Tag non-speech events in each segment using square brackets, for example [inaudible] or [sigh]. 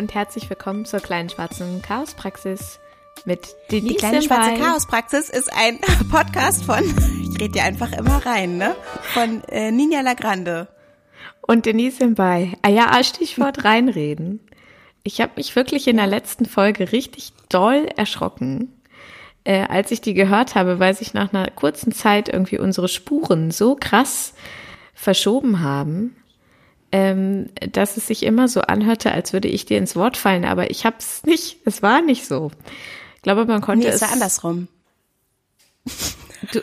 Und herzlich willkommen zur kleinen schwarzen Chaospraxis mit Denise. Die kleine schwarze. Chaospraxis ist ein [laughs] Podcast von, ich rede dir einfach immer rein, ne? Von äh, Ninja Lagrande. Und Denise bei. Ah ja, Stichwort [laughs] reinreden. Ich habe mich wirklich in der letzten Folge richtig doll erschrocken. Äh, als ich die gehört habe, weil sich nach einer kurzen Zeit irgendwie unsere Spuren so krass verschoben haben, ähm, dass es sich immer so anhörte, als würde ich dir ins Wort fallen. Aber ich habe es nicht. Es war nicht so. Ich glaube, man konnte Nee, es. es war andersrum. Du,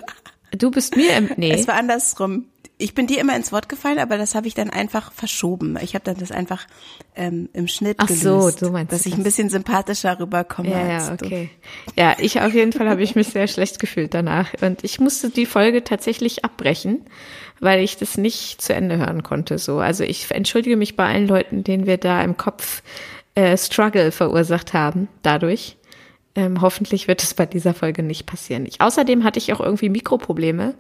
du bist mir im. Nee. Es war andersrum. Ich bin dir immer ins Wort gefallen, aber das habe ich dann einfach verschoben. Ich habe dann das einfach ähm, im Schnitt Ach gelöst, so, so meinst du dass ich das. ein bisschen sympathischer rüberkomme Ja, ja, du. okay. Ja, ich auf jeden Fall habe ich mich sehr schlecht gefühlt danach. Und ich musste die Folge tatsächlich abbrechen, weil ich das nicht zu Ende hören konnte. So, also ich entschuldige mich bei allen Leuten, denen wir da im Kopf äh, Struggle verursacht haben dadurch. Ähm, hoffentlich wird es bei dieser Folge nicht passieren. Ich, außerdem hatte ich auch irgendwie Mikroprobleme.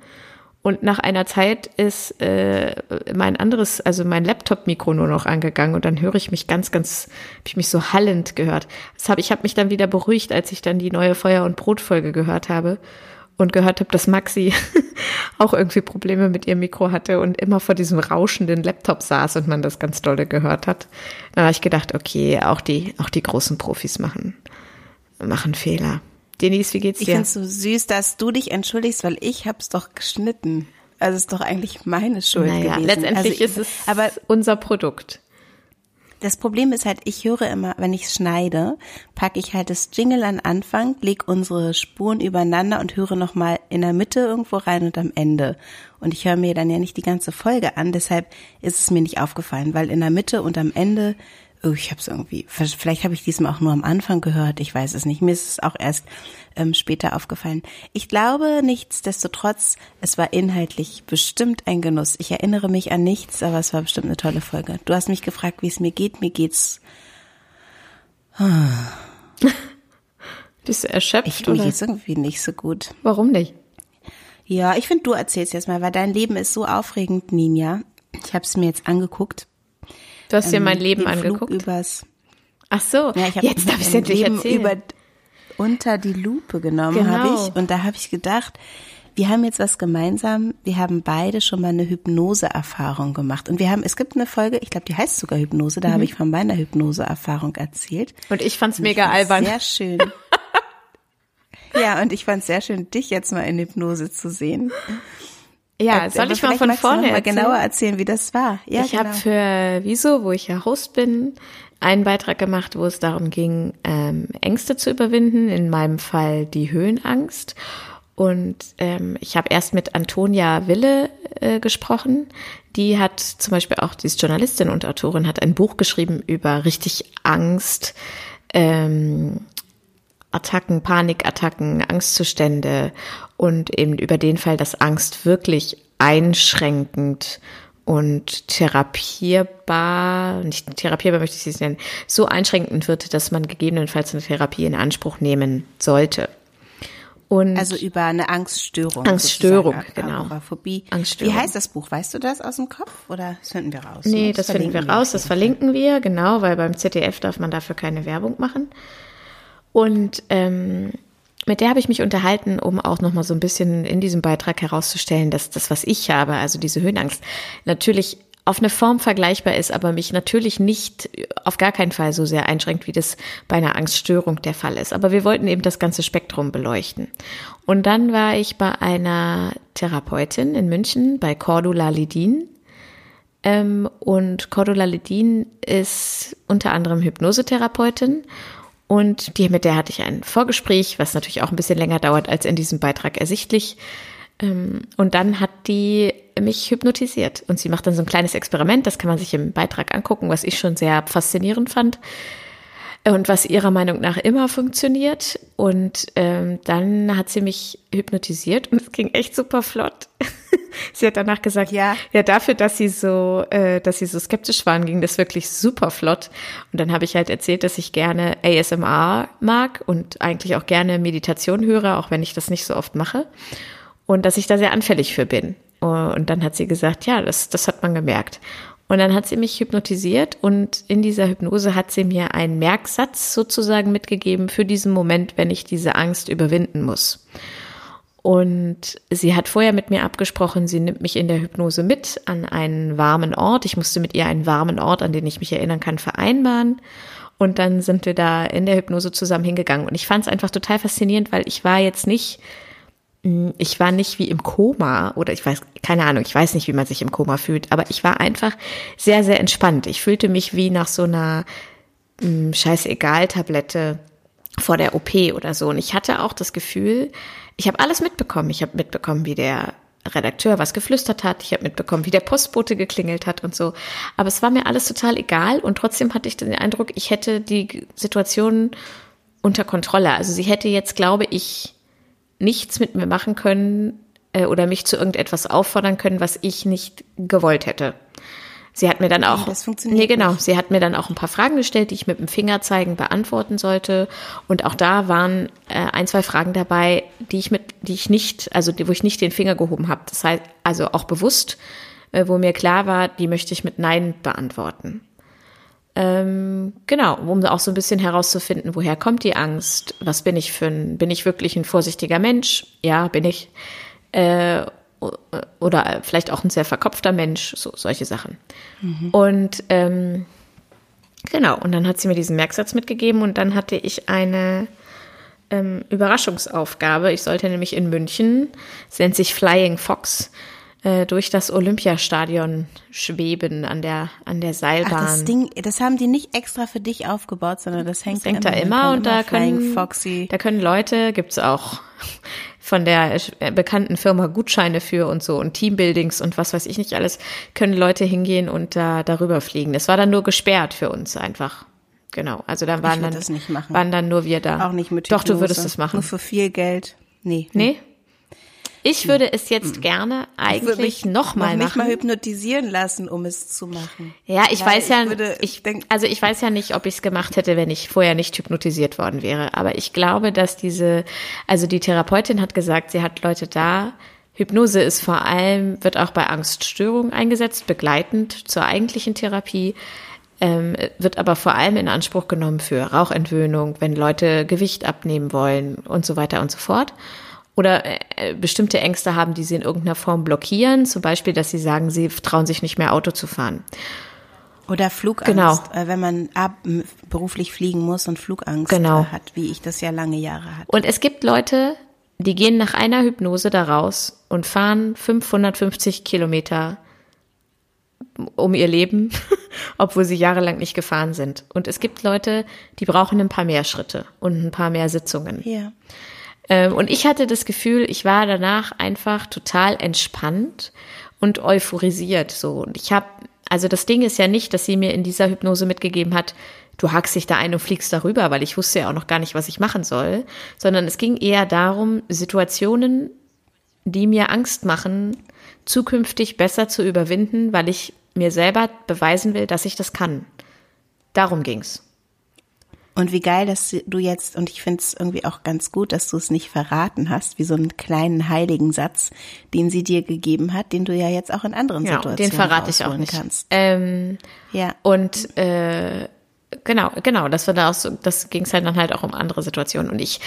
Und nach einer Zeit ist äh, mein anderes, also mein Laptop-Mikro nur noch angegangen und dann höre ich mich ganz, ganz, habe ich mich so hallend gehört. Das hab, ich habe mich dann wieder beruhigt, als ich dann die neue Feuer- und Brotfolge gehört habe und gehört habe, dass Maxi [laughs] auch irgendwie Probleme mit ihrem Mikro hatte und immer vor diesem rauschenden Laptop saß und man das ganz dolle gehört hat. Dann habe ich gedacht, okay, auch die, auch die großen Profis machen, machen Fehler. Denise, wie geht's Ich dir? finde es so süß, dass du dich entschuldigst, weil ich hab's doch geschnitten. Also es ist doch eigentlich meine Schuld naja, gewesen. letztendlich also, ist es Aber unser Produkt. Das Problem ist halt, ich höre immer, wenn ich schneide, packe ich halt das Jingle an Anfang, leg unsere Spuren übereinander und höre nochmal in der Mitte irgendwo rein und am Ende. Und ich höre mir dann ja nicht die ganze Folge an, deshalb ist es mir nicht aufgefallen, weil in der Mitte und am Ende, oh, ich habe es irgendwie, vielleicht habe ich diesmal auch nur am Anfang gehört, ich weiß es nicht. Mir ist es auch erst ähm, später aufgefallen. Ich glaube nichtsdestotrotz, es war inhaltlich bestimmt ein Genuss. Ich erinnere mich an nichts, aber es war bestimmt eine tolle Folge. Du hast mich gefragt, wie es mir geht. Mir geht's, Bist du erschöpft ich, mir oder? geht's irgendwie nicht so gut. Warum nicht? Ja, ich finde, du erzählst jetzt mal, weil dein Leben ist so aufregend, Ninja. Ich habe es mir jetzt angeguckt. Du hast dir mein Leben den Flug angeguckt. übers Ach so, Ja, ich habe jetzt darf ich es endlich Leben erzählen. über unter die Lupe genommen, Genau. habe ich. Und da habe ich gedacht, wir haben jetzt was gemeinsam. Wir haben beide schon mal eine Hypnose-Erfahrung gemacht. Und wir haben, es gibt eine Folge, ich glaube, die heißt sogar Hypnose, Mhm. da habe ich von meiner Hypnose-Erfahrung erzählt. Und ich fand's Und mega fand's albern. Sehr schön. [laughs] ja, und ich fand es sehr schön, dich jetzt mal in Hypnose zu sehen. Ja, Äh, soll ich mal von vorne mal genauer erzählen, wie das war. Ja, ich genau. habe für Wieso, wo ich ja Host bin, einen Beitrag gemacht, wo es darum ging, ähm, Ängste zu überwinden, in meinem Fall die Höhenangst. Und ähm, ich habe erst mit Antonia Wille äh, gesprochen. Die hat zum Beispiel auch, die ist Journalistin und Autorin, hat ein Buch geschrieben über richtig Angst, ähm, Attacken, Panikattacken, Angstzustände und eben über den Fall, dass Angst wirklich einschränkend und therapierbar, nicht therapierbar möchte ich es nennen, so einschränkend wird, dass man gegebenenfalls eine Therapie in Anspruch nehmen sollte. Und Also über eine Angststörung. Angststörung, genau. Agoraphobie. Angststörung. Wie heißt das Buch? Weißt du das aus dem Kopf oder das finden wir raus? Nee, das finden wir raus, das verlinken wir, genau, weil beim ZDF darf man dafür keine Werbung machen. Und ähm, mit der habe ich mich unterhalten, um auch nochmal so ein bisschen in diesem Beitrag herauszustellen, dass das, was ich habe, also diese Höhenangst, natürlich auf eine Form vergleichbar ist, aber mich natürlich nicht auf gar keinen Fall so sehr einschränkt, wie das bei einer Angststörung der Fall ist. Aber wir wollten eben das ganze Spektrum beleuchten. Und dann war ich bei einer Therapeutin in München, bei Cordula Lidin. Ähm, und Cordula Ledin ist unter anderem Hypnosetherapeutin. Und die, mit der hatte ich ein Vorgespräch, was natürlich auch ein bisschen länger dauert als in diesem Beitrag ersichtlich. Ähm, und dann hat die mich hypnotisiert. Und sie macht dann so ein kleines Experiment, das kann man sich im Beitrag angucken, was ich schon sehr faszinierend fand. Und was ihrer Meinung nach immer funktioniert. Und ähm, dann hat sie mich hypnotisiert und es ging echt super flott. [laughs] [laughs] sie hat danach gesagt, Ja. ja, dafür, dass sie so, äh, dass sie so skeptisch waren, ging das wirklich super flott. Und dann habe ich halt erzählt, dass ich gerne ASMR mag und eigentlich auch gerne Meditation höre, auch wenn ich das nicht so oft mache. Und dass ich da sehr anfällig für bin. Und dann hat sie gesagt, ja, das, das hat man gemerkt. Und dann hat sie mich hypnotisiert und in dieser Hypnose hat sie mir einen Merksatz sozusagen mitgegeben für diesen Moment, wenn ich diese Angst überwinden muss. Und sie hat vorher mit mir abgesprochen, sie nimmt mich in der Hypnose mit an einen warmen Ort. Ich musste mit ihr einen warmen Ort, an den ich mich erinnern kann, vereinbaren. Und dann sind wir da in der Hypnose zusammen hingegangen. Und ich fand es einfach total faszinierend, weil ich war jetzt nicht, hm, ich war nicht wie im Koma oder ich weiß, keine Ahnung, ich weiß nicht, wie man sich im Koma fühlt, aber ich war einfach sehr, sehr entspannt. Ich fühlte mich wie nach so einer hm, Scheißegal-Tablette vor der OP oder so. Und ich hatte auch das Gefühl, ich habe alles mitbekommen. Ich habe mitbekommen, wie der Redakteur was geflüstert hat. Ich habe mitbekommen, wie der Postbote geklingelt hat und so. Aber es war mir alles total egal und trotzdem hatte ich den Eindruck, ich hätte die Situation unter Kontrolle. Also sie hätte jetzt, glaube ich, nichts mit mir machen können äh, oder mich zu irgendetwas auffordern können, was ich nicht gewollt hätte. Sie hat mir dann auch, das funktioniert nee, genau, nicht. sie hat mir dann auch ein paar Fragen gestellt, die ich mit dem Fingerzeigen beantworten sollte. Und auch da waren äh, ein, zwei Fragen dabei, die ich mit, die ich nicht, also die, wo ich nicht den Finger gehoben habe. Das heißt, also auch bewusst, äh, wo mir klar war, die möchte ich mit Nein beantworten. Ähm, genau, um auch so ein bisschen herauszufinden, woher kommt die Angst? Was bin ich für ein, bin ich wirklich ein vorsichtiger Mensch? Ja, bin ich. Äh, oder vielleicht auch ein sehr verkopfter Mensch, so solche Sachen. Mhm. Und ähm, genau, und dann hat sie mir diesen Merksatz mitgegeben und dann hatte ich eine ähm, Überraschungsaufgabe. Ich sollte nämlich in München, es nennt sich Flying Fox, äh, durch das Olympiastadion schweben an der an der Seilbahn. Ach, das Ding, das haben die nicht extra für dich aufgebaut, sondern das hängt, das hängt da immer, und da können Foxy. da können Leute, gibt's auch von der äh, bekannten Firma Gutscheine für und so und Teambuildings und was weiß ich nicht alles, können Leute hingehen und da darüber fliegen. Das war dann nur gesperrt für uns einfach. Genau. Also da waren dann, waren dann nur wir da. Auch nicht mit Hypnose. Doch, du würdest das machen. Nur für viel Geld. Nee. Nee? Ich würde es jetzt gerne eigentlich nochmal noch machen. Nicht mal hypnotisieren lassen, um es zu machen. Ja, ich Weil weiß ja, ich, ich also ich weiß ja nicht, ob ich es gemacht hätte, wenn ich vorher nicht hypnotisiert worden wäre. Aber ich glaube, dass diese, also die Therapeutin hat gesagt, sie hat Leute da. Hypnose ist vor allem, wird auch bei Angststörungen eingesetzt, begleitend zur eigentlichen Therapie. Ähm, wird aber vor allem in Anspruch genommen für Rauchentwöhnung, wenn Leute Gewicht abnehmen wollen und so weiter und so fort oder äh, bestimmte Ängste haben, die sie in irgendeiner Form blockieren. Zum Beispiel, dass sie sagen, sie trauen sich nicht mehr Auto zu fahren. Oder Flugangst, genau. äh, wenn man ab, beruflich fliegen muss und Flugangst genau. äh, hat, wie ich das ja lange Jahre hatte. Und es gibt Leute, die gehen nach einer Hypnose da raus und fahren 550 Kilometer um ihr Leben, [laughs] obwohl sie jahrelang nicht gefahren sind. Und es gibt Leute, die brauchen ein paar mehr Schritte und ein paar mehr Sitzungen. Ja. Ähm, und ich hatte das Gefühl, ich war danach einfach total entspannt und euphorisiert so. Und ich habe, also das Ding ist ja nicht, dass sie mir in dieser Hypnose mitgegeben hat, du hackst dich da ein und fliegst darüber, weil ich wusste ja auch noch gar nicht, was ich machen soll, sondern es ging eher darum, Situationen, die mir Angst machen, zukünftig besser zu überwinden, weil ich mir selber beweisen will, dass ich das kann. Darum ging's. Und wie geil, dass du jetzt, und ich finde es irgendwie auch ganz gut, dass du es nicht verraten hast, wie so einen kleinen heiligen Satz, den sie dir gegeben hat, den du ja jetzt auch in anderen ja, Situationen den verrate ich auch nicht. kannst. Ähm, ja. Und äh, genau, genau, das war da auch so, das ging es halt dann halt auch um andere Situationen. Und ich,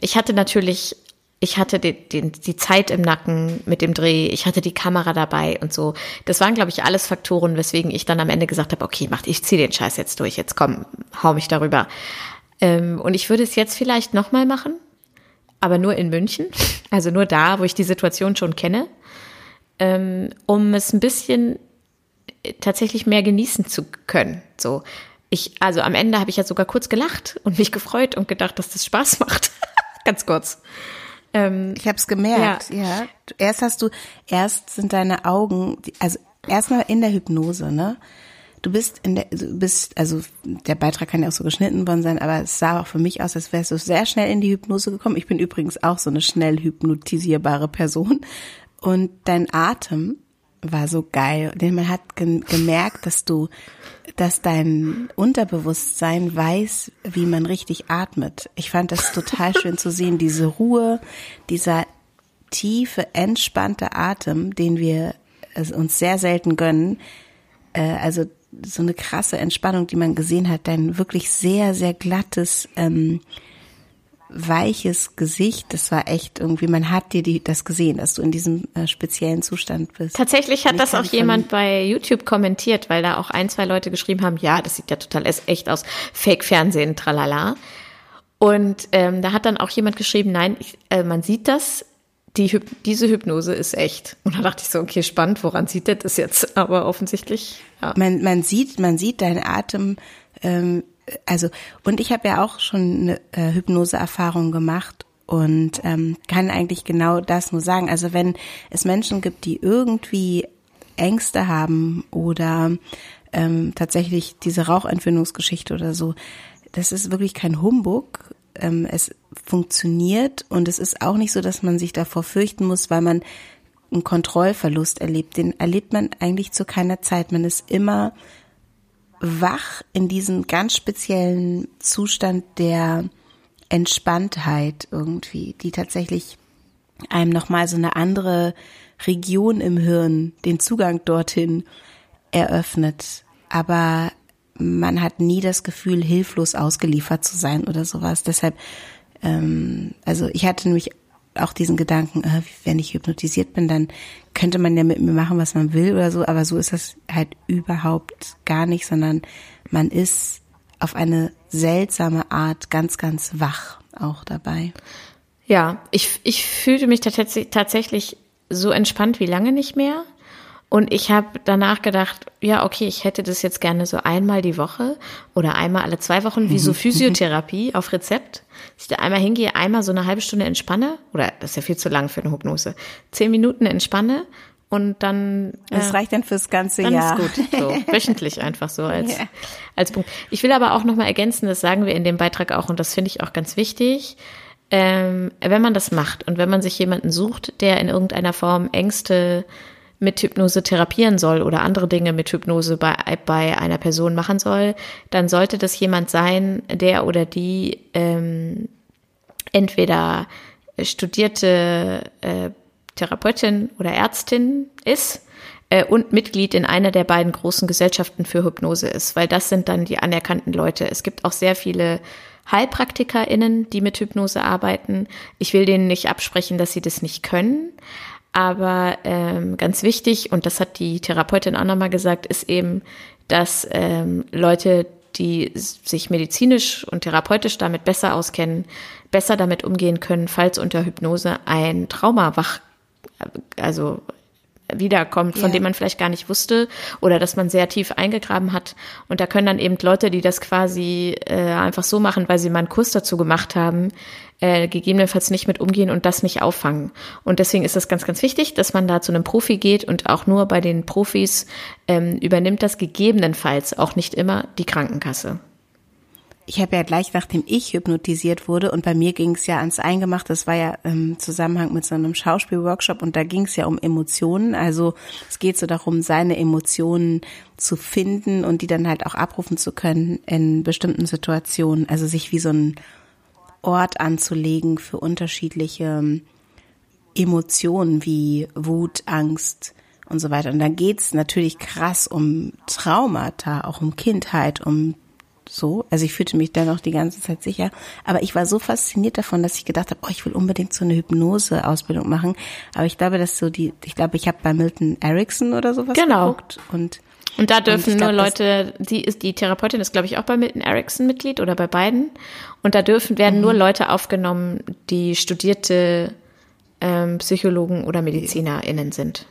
ich hatte natürlich ich hatte die, die, die Zeit im Nacken mit dem Dreh, ich hatte die Kamera dabei und so. Das waren, glaube ich, alles Faktoren, weswegen ich dann am Ende gesagt habe, okay, mach, ich ziehe den Scheiß jetzt durch, jetzt komm, hau mich darüber. Ähm, und ich würde es jetzt vielleicht nochmal machen, aber nur in München, [laughs] also nur da, wo ich die Situation schon kenne, ähm, um es ein bisschen äh, tatsächlich mehr genießen zu können. So, ich, also am Ende habe ich ja sogar kurz gelacht und mich gefreut und gedacht, dass das Spaß macht. [laughs] Ganz kurz. Ähm, ich habe es gemerkt, ja. ja. Erst hast du, erst sind deine Augen, also erstmal in der Hypnose, ne? Du bist in der, du bist, also der Beitrag kann ja auch so geschnitten worden sein, aber es sah auch für mich aus, als wärst du sehr schnell in die Hypnose gekommen. Ich bin übrigens auch so eine schnell hypnotisierbare Person. Und dein Atem war so geil. Denn man hat gemerkt, dass du, dass dein Unterbewusstsein weiß, wie man richtig atmet. Ich fand das total [laughs] schön zu sehen, diese Ruhe, dieser tiefe, entspannte Atem, den wir uns sehr selten gönnen. äh, also so eine krasse Entspannung, die man gesehen hat, dein wirklich sehr, sehr glattes, ähm, weiches Gesicht. Das war echt irgendwie, man hat dir die, das gesehen, dass du in diesem äh, speziellen Zustand bist. Tatsächlich hat das auch jemand bei YouTube kommentiert, weil da auch ein, zwei Leute geschrieben haben, ja, das sieht ja total echt aus, Fake-Fernsehen, tralala. Und ähm, da hat dann auch jemand geschrieben, nein, ich, äh, man sieht das, die, diese Hypnose ist echt. Und da dachte ich so, okay, spannend, woran sieht der das jetzt? Aber offensichtlich, ja. Man, man sieht, man sieht deinen Atem, ähm, also, und ich habe ja auch schon eine äh, Hypnose-Erfahrung gemacht und ähm, kann eigentlich genau das nur sagen. Also wenn es Menschen gibt, die irgendwie Ängste haben oder ähm, tatsächlich diese Rauchentwöhnungsgeschichte oder so, das ist wirklich kein Humbug. Ähm, es funktioniert und es ist auch nicht so, dass man sich davor fürchten muss, weil man einen Kontrollverlust erlebt. Den erlebt man eigentlich zu keiner Zeit. Man ist immer wach in diesem ganz speziellen Zustand der Entspanntheit irgendwie, die tatsächlich einem nochmal so eine andere Region im Hirn, den Zugang dorthin eröffnet. Aber man hat nie das Gefühl, hilflos ausgeliefert zu sein oder sowas. Deshalb, ähm, also ich hatte nämlich auch diesen Gedanken, äh, wenn ich hypnotisiert bin, dann könnte man ja mit mir machen, was man will oder so, aber so ist das halt überhaupt gar nicht, sondern man ist auf eine seltsame Art ganz, ganz wach auch dabei. Ja, ich, ich fühlte mich tatsächlich so entspannt wie lange nicht mehr. Und ich habe danach gedacht, ja, okay, ich hätte das jetzt gerne so einmal die Woche oder einmal alle zwei Wochen, wie so Physiotherapie auf Rezept. Dass ich da einmal hingehe, einmal so eine halbe Stunde entspanne, oder das ist ja viel zu lang für eine Hypnose, zehn Minuten entspanne und dann. Das äh, reicht dann fürs ganze dann Jahr. Ist gut, so [laughs] wöchentlich einfach so als yeah. als Punkt. Ich will aber auch noch mal ergänzen, das sagen wir in dem Beitrag auch und das finde ich auch ganz wichtig. Ähm, wenn man das macht und wenn man sich jemanden sucht, der in irgendeiner Form Ängste mit Hypnose therapieren soll oder andere Dinge mit Hypnose bei, bei einer Person machen soll, dann sollte das jemand sein, der oder die ähm, entweder studierte äh, Therapeutin oder Ärztin ist äh, und Mitglied in einer der beiden großen Gesellschaften für Hypnose ist, weil das sind dann die anerkannten Leute. Es gibt auch sehr viele HeilpraktikerInnen, die mit Hypnose arbeiten. Ich will denen nicht absprechen, dass sie das nicht können, aber ähm, ganz wichtig, und das hat die Therapeutin auch nochmal gesagt, ist eben, dass ähm, Leute, die sich medizinisch und therapeutisch damit besser auskennen, besser damit umgehen können, falls unter Hypnose ein Trauma wach, also wiederkommt, von ja. dem man vielleicht gar nicht wusste oder dass man sehr tief eingegraben hat. Und da können dann eben Leute, die das quasi äh, einfach so machen, weil sie mal einen Kurs dazu gemacht haben, äh, gegebenenfalls nicht mit umgehen und das nicht auffangen. Und deswegen ist es ganz, ganz wichtig, dass man da zu einem Profi geht und auch nur bei den Profis ähm, übernimmt das gegebenenfalls auch nicht immer die Krankenkasse ich habe ja gleich nachdem ich hypnotisiert wurde und bei mir ging es ja ans Eingemachte, das war ja im Zusammenhang mit so einem Schauspielworkshop und da ging es ja um Emotionen. Also es geht so darum, seine Emotionen zu finden und die dann halt auch abrufen zu können in bestimmten Situationen. Also sich wie so ein Ort anzulegen für unterschiedliche ähm, Emotionen wie Wut, Angst und so weiter. Und dann geht's natürlich krass um Traumata, auch um Kindheit, um so. Also ich fühlte mich da noch die ganze Zeit sicher. Aber ich war so fasziniert davon, dass ich gedacht habe, oh, ich will unbedingt so eine Hypnose-Ausbildung machen. Aber ich glaube, dass so die, ich glaube, ich habe bei Milton Erickson oder sowas genau. geguckt und und da dürfen und nur glaub, Leute, die ist die Therapeutin ist glaube ich auch bei Milton Erickson Mitglied oder bei beiden. Und da dürfen werden mhm. nur Leute aufgenommen, die studierte ähm, Psychologen oder MedizinerInnen sind.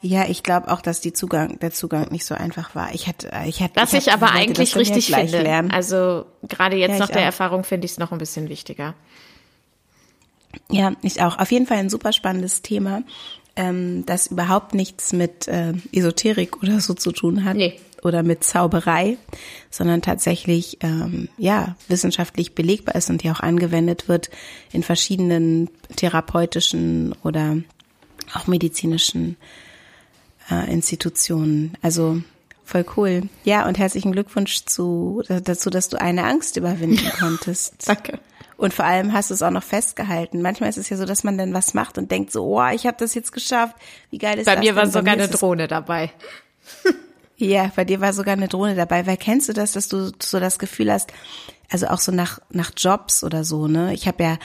Ja, ich glaube auch, dass Zugang, der Zugang nicht so einfach war. Ich hätte, ich hätte. Was ich, ich aber eigentlich richtig finde. Lernen. Also gerade jetzt ja, nach der auch. Erfahrung finde ich es noch ein bisschen wichtiger. Ja, ich auch. Auf jeden Fall ein super spannendes Thema, ähm, das überhaupt nichts mit äh, Esoterik oder so zu tun hat. Nee. Oder mit Zauberei, sondern tatsächlich ähm, ja wissenschaftlich belegbar ist und ja auch angewendet wird in verschiedenen therapeutischen oder auch medizinischen äh, Institutionen. Also voll cool. Ja, und herzlichen Glückwunsch zu, dazu, dass du eine Angst überwinden [laughs] konntest. Danke. Und vor allem hast du es auch noch festgehalten. Manchmal ist es ja so, dass man dann was macht und denkt so, oh, ich habe das jetzt geschafft. Wie geil ist Bei das? Bei mir war sogar eine Drohne dabei. [laughs] Ja, bei dir war sogar eine Drohne dabei. Weil kennst du das, dass du so das Gefühl hast, also auch so nach, nach Jobs oder so, ne? Ich habe ja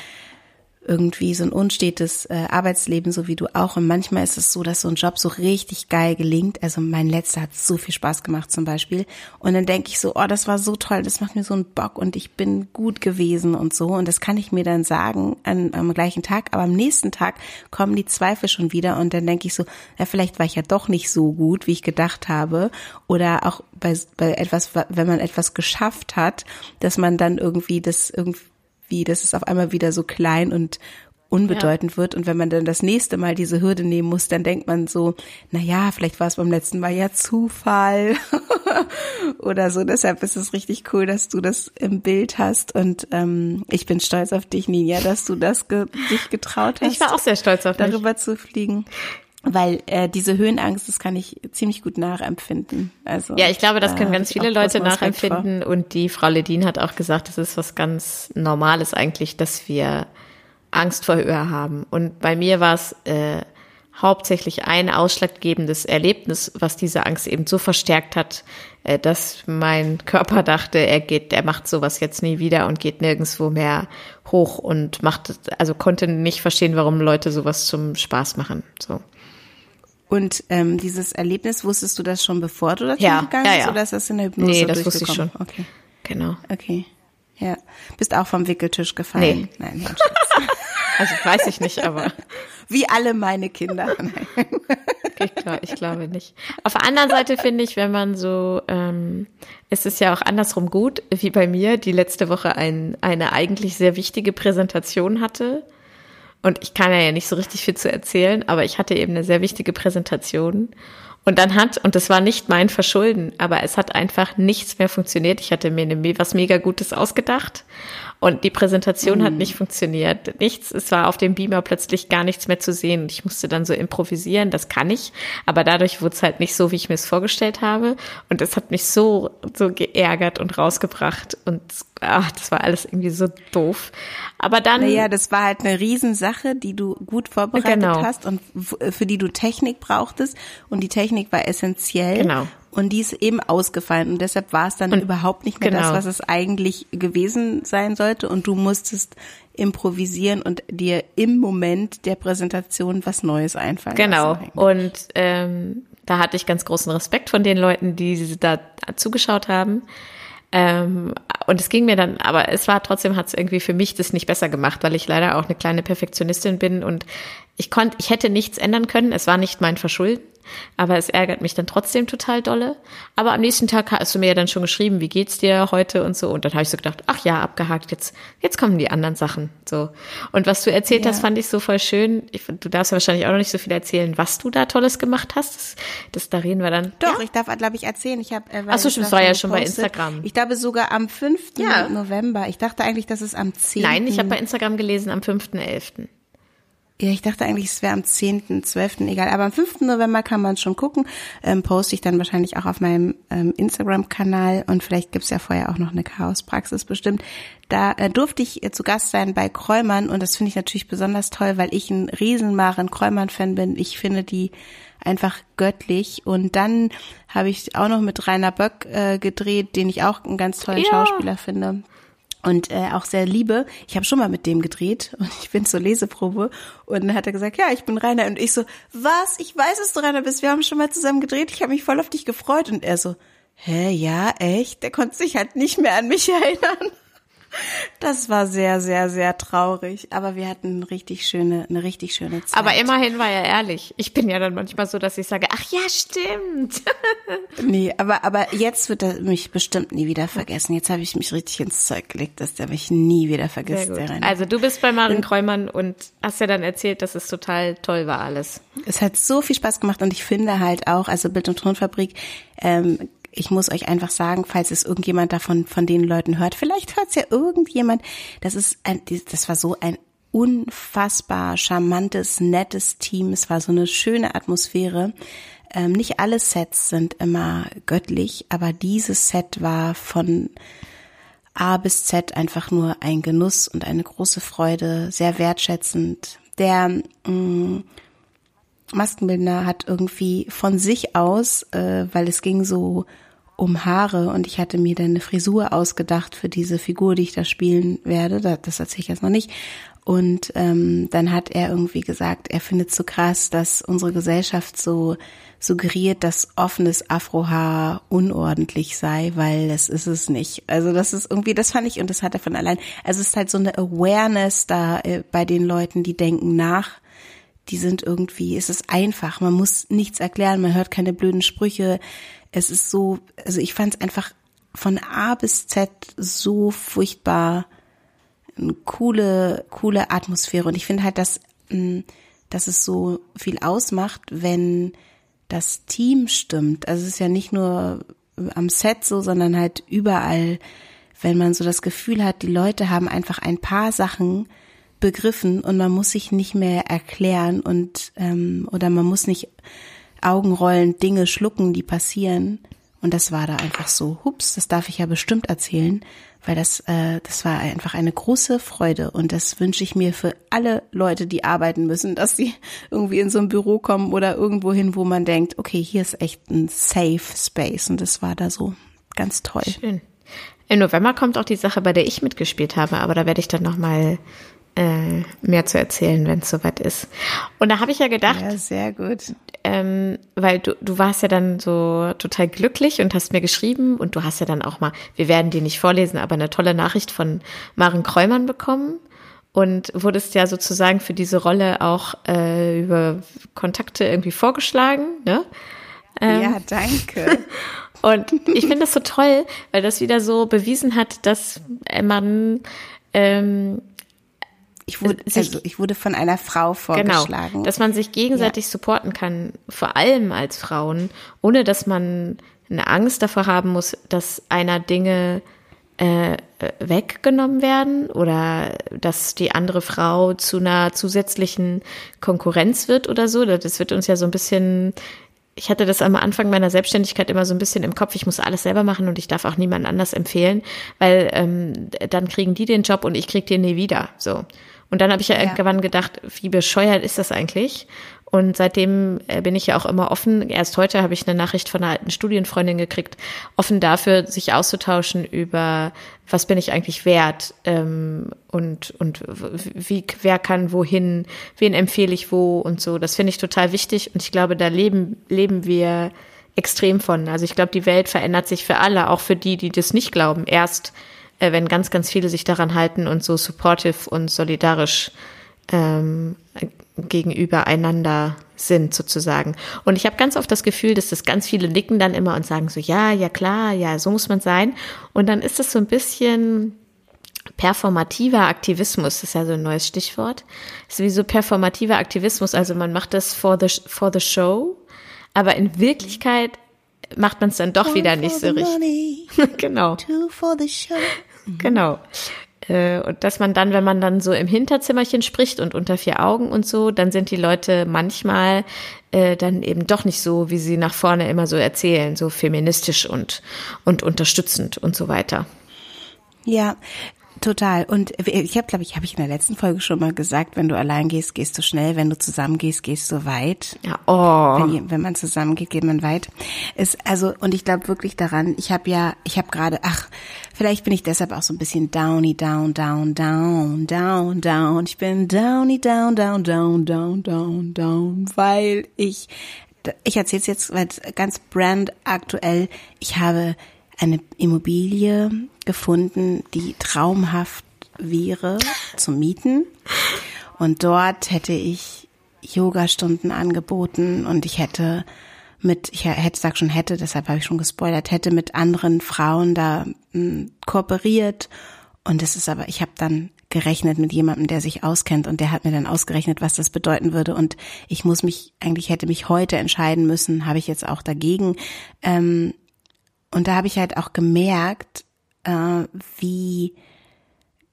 irgendwie so ein unstetes äh, Arbeitsleben, so wie du auch. Und manchmal ist es so, dass so ein Job so richtig geil gelingt. Also mein letzter hat so viel Spaß gemacht zum Beispiel. Und dann denke ich so, oh, das war so toll, das macht mir so einen Bock und ich bin gut gewesen und so. Und das kann ich mir dann sagen an, am gleichen Tag. Aber am nächsten Tag kommen die Zweifel schon wieder und dann denke ich so, ja, vielleicht war ich ja doch nicht so gut, wie ich gedacht habe. Oder auch bei, bei etwas, wenn man etwas geschafft hat, dass man dann irgendwie das irgendwie wie, dass es auf einmal wieder so klein und unbedeutend ja. wird. Und wenn man dann das nächste Mal diese Hürde nehmen muss, dann denkt man so, na ja, vielleicht war es beim letzten Mal ja Zufall [laughs] oder so. Deshalb ist es richtig cool, dass du das im Bild hast. Und ähm, ich bin stolz auf dich, Ninja, dass du das ge dich getraut hast. Ich war auch sehr stolz auf dich. Darüber zu fliegen. Weil äh, diese Höhenangst, das kann ich ziemlich gut nachempfinden. Also ja, ich glaube, das können ganz viele Leute nachempfinden. Und die Frau Ledin hat auch gesagt, das ist was ganz Normales eigentlich, dass wir Angst vor Höhe haben. Und bei mir war es äh, hauptsächlich ein ausschlaggebendes Erlebnis, was diese Angst eben so verstärkt hat, äh, dass mein Körper dachte, er geht, er macht sowas jetzt nie wieder und geht nirgendwo mehr hoch und macht, also konnte nicht verstehen, warum Leute sowas zum Spaß machen. So. Und ähm, dieses Erlebnis, wusstest du das schon bevor du dazu ja, gegangen bist? Ja, ja. Oder ist das in der Hypnose Nee, das wusste ich schon. Okay. Genau. Okay. Ja. Bist auch vom Wickeltisch gefallen? Nee. Nein, [laughs] Also weiß ich nicht, aber. Wie alle meine Kinder. [laughs] ich, glaube, ich glaube nicht. Auf der anderen Seite finde ich, wenn man so, ähm, es ist ja auch andersrum gut, wie bei mir, die letzte Woche ein, eine eigentlich sehr wichtige Präsentation hatte und ich kann ja nicht so richtig viel zu erzählen, aber ich hatte eben eine sehr wichtige Präsentation. Und dann hat, und das war nicht mein Verschulden, aber es hat einfach nichts mehr funktioniert. Ich hatte mir was mega Gutes ausgedacht und die Präsentation mhm. hat nicht funktioniert. Nichts, es war auf dem Beamer plötzlich gar nichts mehr zu sehen. Ich musste dann so improvisieren, das kann ich, aber dadurch wurde es halt nicht so, wie ich mir es vorgestellt habe. Und es hat mich so, so geärgert und rausgebracht. Und ach, das war alles irgendwie so doof. Aber dann. Naja, das war halt eine Riesensache, die du gut vorbereitet genau. hast und für die du Technik brauchtest. Und die Technik war essentiell. Genau. Und die ist eben ausgefallen und deshalb war es dann und überhaupt nicht mehr genau. das, was es eigentlich gewesen sein sollte und du musstest improvisieren und dir im Moment der Präsentation was Neues einfallen Genau. Und ähm, da hatte ich ganz großen Respekt von den Leuten, die da zugeschaut haben. Ähm, und es ging mir dann, aber es war trotzdem, hat es irgendwie für mich das nicht besser gemacht, weil ich leider auch eine kleine Perfektionistin bin und ich konnte, ich hätte nichts ändern können. Es war nicht mein Verschulden. Aber es ärgert mich dann trotzdem total dolle. Aber am nächsten Tag hast du mir ja dann schon geschrieben, wie geht's dir heute und so. Und dann habe ich so gedacht, ach ja, abgehakt, jetzt, jetzt kommen die anderen Sachen. So. Und was du erzählt ja. hast, fand ich so voll schön. Ich, du darfst ja wahrscheinlich auch noch nicht so viel erzählen, was du da Tolles gemacht hast. Das, das da reden wir dann. Doch, ja? ich darf, glaube ich, erzählen. Ich habe. Äh, Achso, das war ja schon bei Instagram. Ich glaube sogar am 5. Ja. November. Ich dachte eigentlich, dass es am 10. Nein, ich habe bei Instagram gelesen am 5.11. Ja, ich dachte eigentlich, es wäre am 10., 12., egal. Aber am 5. November kann man schon gucken. Ähm, poste ich dann wahrscheinlich auch auf meinem ähm, Instagram-Kanal und vielleicht gibt's ja vorher auch noch eine Chaospraxis bestimmt. Da äh, durfte ich äh, zu Gast sein bei Kräumern und das finde ich natürlich besonders toll, weil ich ein riesen Maren Kräumern-Fan bin. Ich finde die einfach göttlich. Und dann habe ich auch noch mit Rainer Böck äh, gedreht, den ich auch einen ganz tollen ja. Schauspieler finde und äh, auch sehr liebe. Ich habe schon mal mit dem gedreht und ich bin zur Leseprobe und dann hat er gesagt, ja, ich bin Rainer und ich so, was? Ich weiß, dass du Rainer bist. Wir haben schon mal zusammen gedreht. Ich habe mich voll auf dich gefreut und er so, hä, ja, echt? Der konnte sich halt nicht mehr an mich [laughs] erinnern. Das war sehr, sehr, sehr traurig. Aber wir hatten eine richtig schöne, eine richtig schöne Zeit. Aber immerhin war er ehrlich. Ich bin ja dann manchmal so, dass ich sage, ach ja, stimmt. [laughs] nee, aber, aber jetzt wird er mich bestimmt nie wieder vergessen. Jetzt habe ich mich richtig ins Zeug gelegt, dass der mich nie wieder vergisst. Also du bist bei Maren Kräumann und hast ja dann erzählt, dass es total toll war alles. Es hat so viel Spaß gemacht und ich finde halt auch, also Bild- und Tonfabrik, ähm, ich muss euch einfach sagen, falls es irgendjemand davon von den Leuten hört, vielleicht hört es ja irgendjemand, das ist ein, das war so ein unfassbar charmantes, nettes Team. Es war so eine schöne Atmosphäre. Ähm, nicht alle Sets sind immer göttlich, aber dieses Set war von A bis Z einfach nur ein Genuss und eine große Freude, sehr wertschätzend. Der mh, mm, Maskenbildner hat irgendwie von sich aus, äh, weil es ging so um Haare und ich hatte mir dann eine Frisur ausgedacht für diese Figur, die ich da spielen werde. Das erzähle ich jetzt noch nicht. Und ähm, dann hat er irgendwie gesagt, er findet es so krass, dass unsere Gesellschaft so suggeriert, dass offenes Afrohaar unordentlich sei, weil das ist es nicht. Also das ist irgendwie, das fand ich und das hat er von allein. Also es ist halt so eine Awareness da äh, bei den Leuten, die denken nach. Die sind irgendwie, es ist einfach, man muss nichts erklären, man hört keine blöden Sprüche. Es ist so, also ich fand es einfach von A bis Z so furchtbar eine coole, coole Atmosphäre. Und ich finde halt, dass, mm, dass es so viel ausmacht, wenn das Team stimmt. Also es ist ja nicht nur am Set so, sondern halt überall, wenn man so das Gefühl hat, die Leute haben einfach ein paar Sachen begriffen und man muss sich nicht mehr erklären und ähm, oder man muss nicht Augenrollen Dinge schlucken, die passieren. Und das war da einfach so, hups, das darf ich ja bestimmt erzählen weil das, äh, das war einfach eine große Freude und das wünsche ich mir für alle Leute, die arbeiten müssen, dass sie [laughs] irgendwie in so ein Büro kommen oder irgendwo hin, wo man denkt, okay, hier ist echt ein Safe Space und das war da so ganz toll. Schön. Im November kommt auch die Sache, bei der ich mitgespielt habe, aber da werde ich dann noch mal äh, mehr zu erzählen, wenn es soweit ist. Und da habe ich ja gedacht, ja, sehr gut. Ähm, weil du, du warst ja dann so total glücklich und hast mir geschrieben und du hast ja dann auch mal, wir werden die nicht vorlesen, aber eine tolle Nachricht von Maren Kräumann bekommen und wurdest ja sozusagen für diese Rolle auch äh, über Kontakte irgendwie vorgeschlagen, ne? Ähm, ja, danke. [laughs] und ich finde das so toll, weil das wieder so bewiesen hat, dass man ähm, ich wurde, also ich wurde von einer Frau vorgeschlagen. Genau, dass man sich gegenseitig ja. supporten kann, vor allem als Frauen, ohne dass man eine Angst davor haben muss, dass einer Dinge äh, weggenommen werden oder dass die andere Frau zu einer zusätzlichen Konkurrenz wird oder so. Das wird uns ja so ein bisschen ich hatte das am Anfang meiner Selbstständigkeit immer so ein bisschen im Kopf, ich muss alles selber machen und ich darf auch niemand anders empfehlen, weil ähm, dann kriegen die den Job und ich krieg den nie wieder. So. Und dann habe ich ja, ja irgendwann gedacht, wie bescheuert ist das eigentlich? Und seitdem äh, bin ich ja auch immer offen. Erst heute habe ich eine Nachricht von einer alten Studienfreundin gekriegt, offen dafür, sich auszutauschen über, was bin ich eigentlich wert ähm, und, und wie, wer kann wohin, wen empfehle ich wo und so. Das finde ich total wichtig und ich glaube, da leben, leben wir extrem von. Also ich glaube, die Welt verändert sich für alle, auch für die, die das nicht glauben. Erst äh, wenn ganz, ganz viele sich daran halten und so supportive und solidarisch ähm, gegenüber einander sind sozusagen. Und ich habe ganz oft das Gefühl, dass das ganz viele nicken dann immer und sagen so, ja, ja klar, ja, so muss man sein. Und dann ist das so ein bisschen performativer Aktivismus, das ist ja so ein neues Stichwort. Das ist wie so performativer Aktivismus, also man macht das for the, for the show, aber in Wirklichkeit macht man es dann doch wieder nicht so richtig. [laughs] genau. Mhm. Genau. Äh, und dass man dann, wenn man dann so im Hinterzimmerchen spricht und unter vier Augen und so, dann sind die Leute manchmal äh, dann eben doch nicht so, wie sie nach vorne immer so erzählen, so feministisch und, und unterstützend und so weiter. Ja, Total. Und ich habe, glaube ich, habe ich in der letzten Folge schon mal gesagt, wenn du allein gehst, gehst du schnell, wenn du zusammen gehst, gehst du weit. Ja, oh. Wenn, wenn man zusammen geht, geht man weit. Ist also und ich glaube wirklich daran. Ich habe ja, ich habe gerade, ach, vielleicht bin ich deshalb auch so ein bisschen downy, down, down, down, down, down. Ich bin downy, down, down, down, down, down, down, weil ich, ich erzähle es jetzt ganz brand aktuell. Ich habe eine Immobilie gefunden, die traumhaft wäre zu mieten. Und dort hätte ich Yoga-Stunden angeboten und ich hätte mit, ich hätte, sag schon hätte, deshalb habe ich schon gespoilert, hätte mit anderen Frauen da hm, kooperiert. Und es ist aber, ich habe dann gerechnet mit jemandem, der sich auskennt und der hat mir dann ausgerechnet, was das bedeuten würde. Und ich muss mich, eigentlich hätte mich heute entscheiden müssen, habe ich jetzt auch dagegen. Ähm, und da habe ich halt auch gemerkt, äh, wie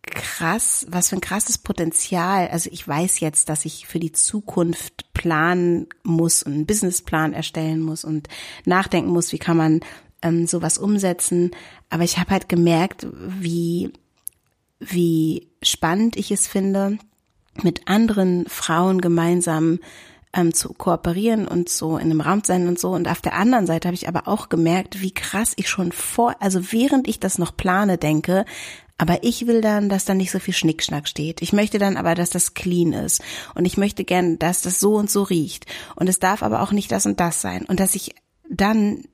krass, was für ein krasses Potenzial. Also ich weiß jetzt, dass ich für die Zukunft planen muss und einen Businessplan erstellen muss und nachdenken muss, wie kann man ähm, sowas umsetzen. Aber ich habe halt gemerkt, wie, wie spannend ich es finde, mit anderen Frauen gemeinsam ähm, zu kooperieren und so in einem Raum sein und so. Und auf der anderen Seite habe ich aber auch gemerkt, wie krass ich schon vor, also während ich das noch plane, denke, aber ich will dann, dass da nicht so viel Schnickschnack steht. Ich möchte dann aber, dass das clean ist. Und ich möchte gern, dass das so und so riecht. Und es darf aber auch nicht das und das sein. Und dass ich dann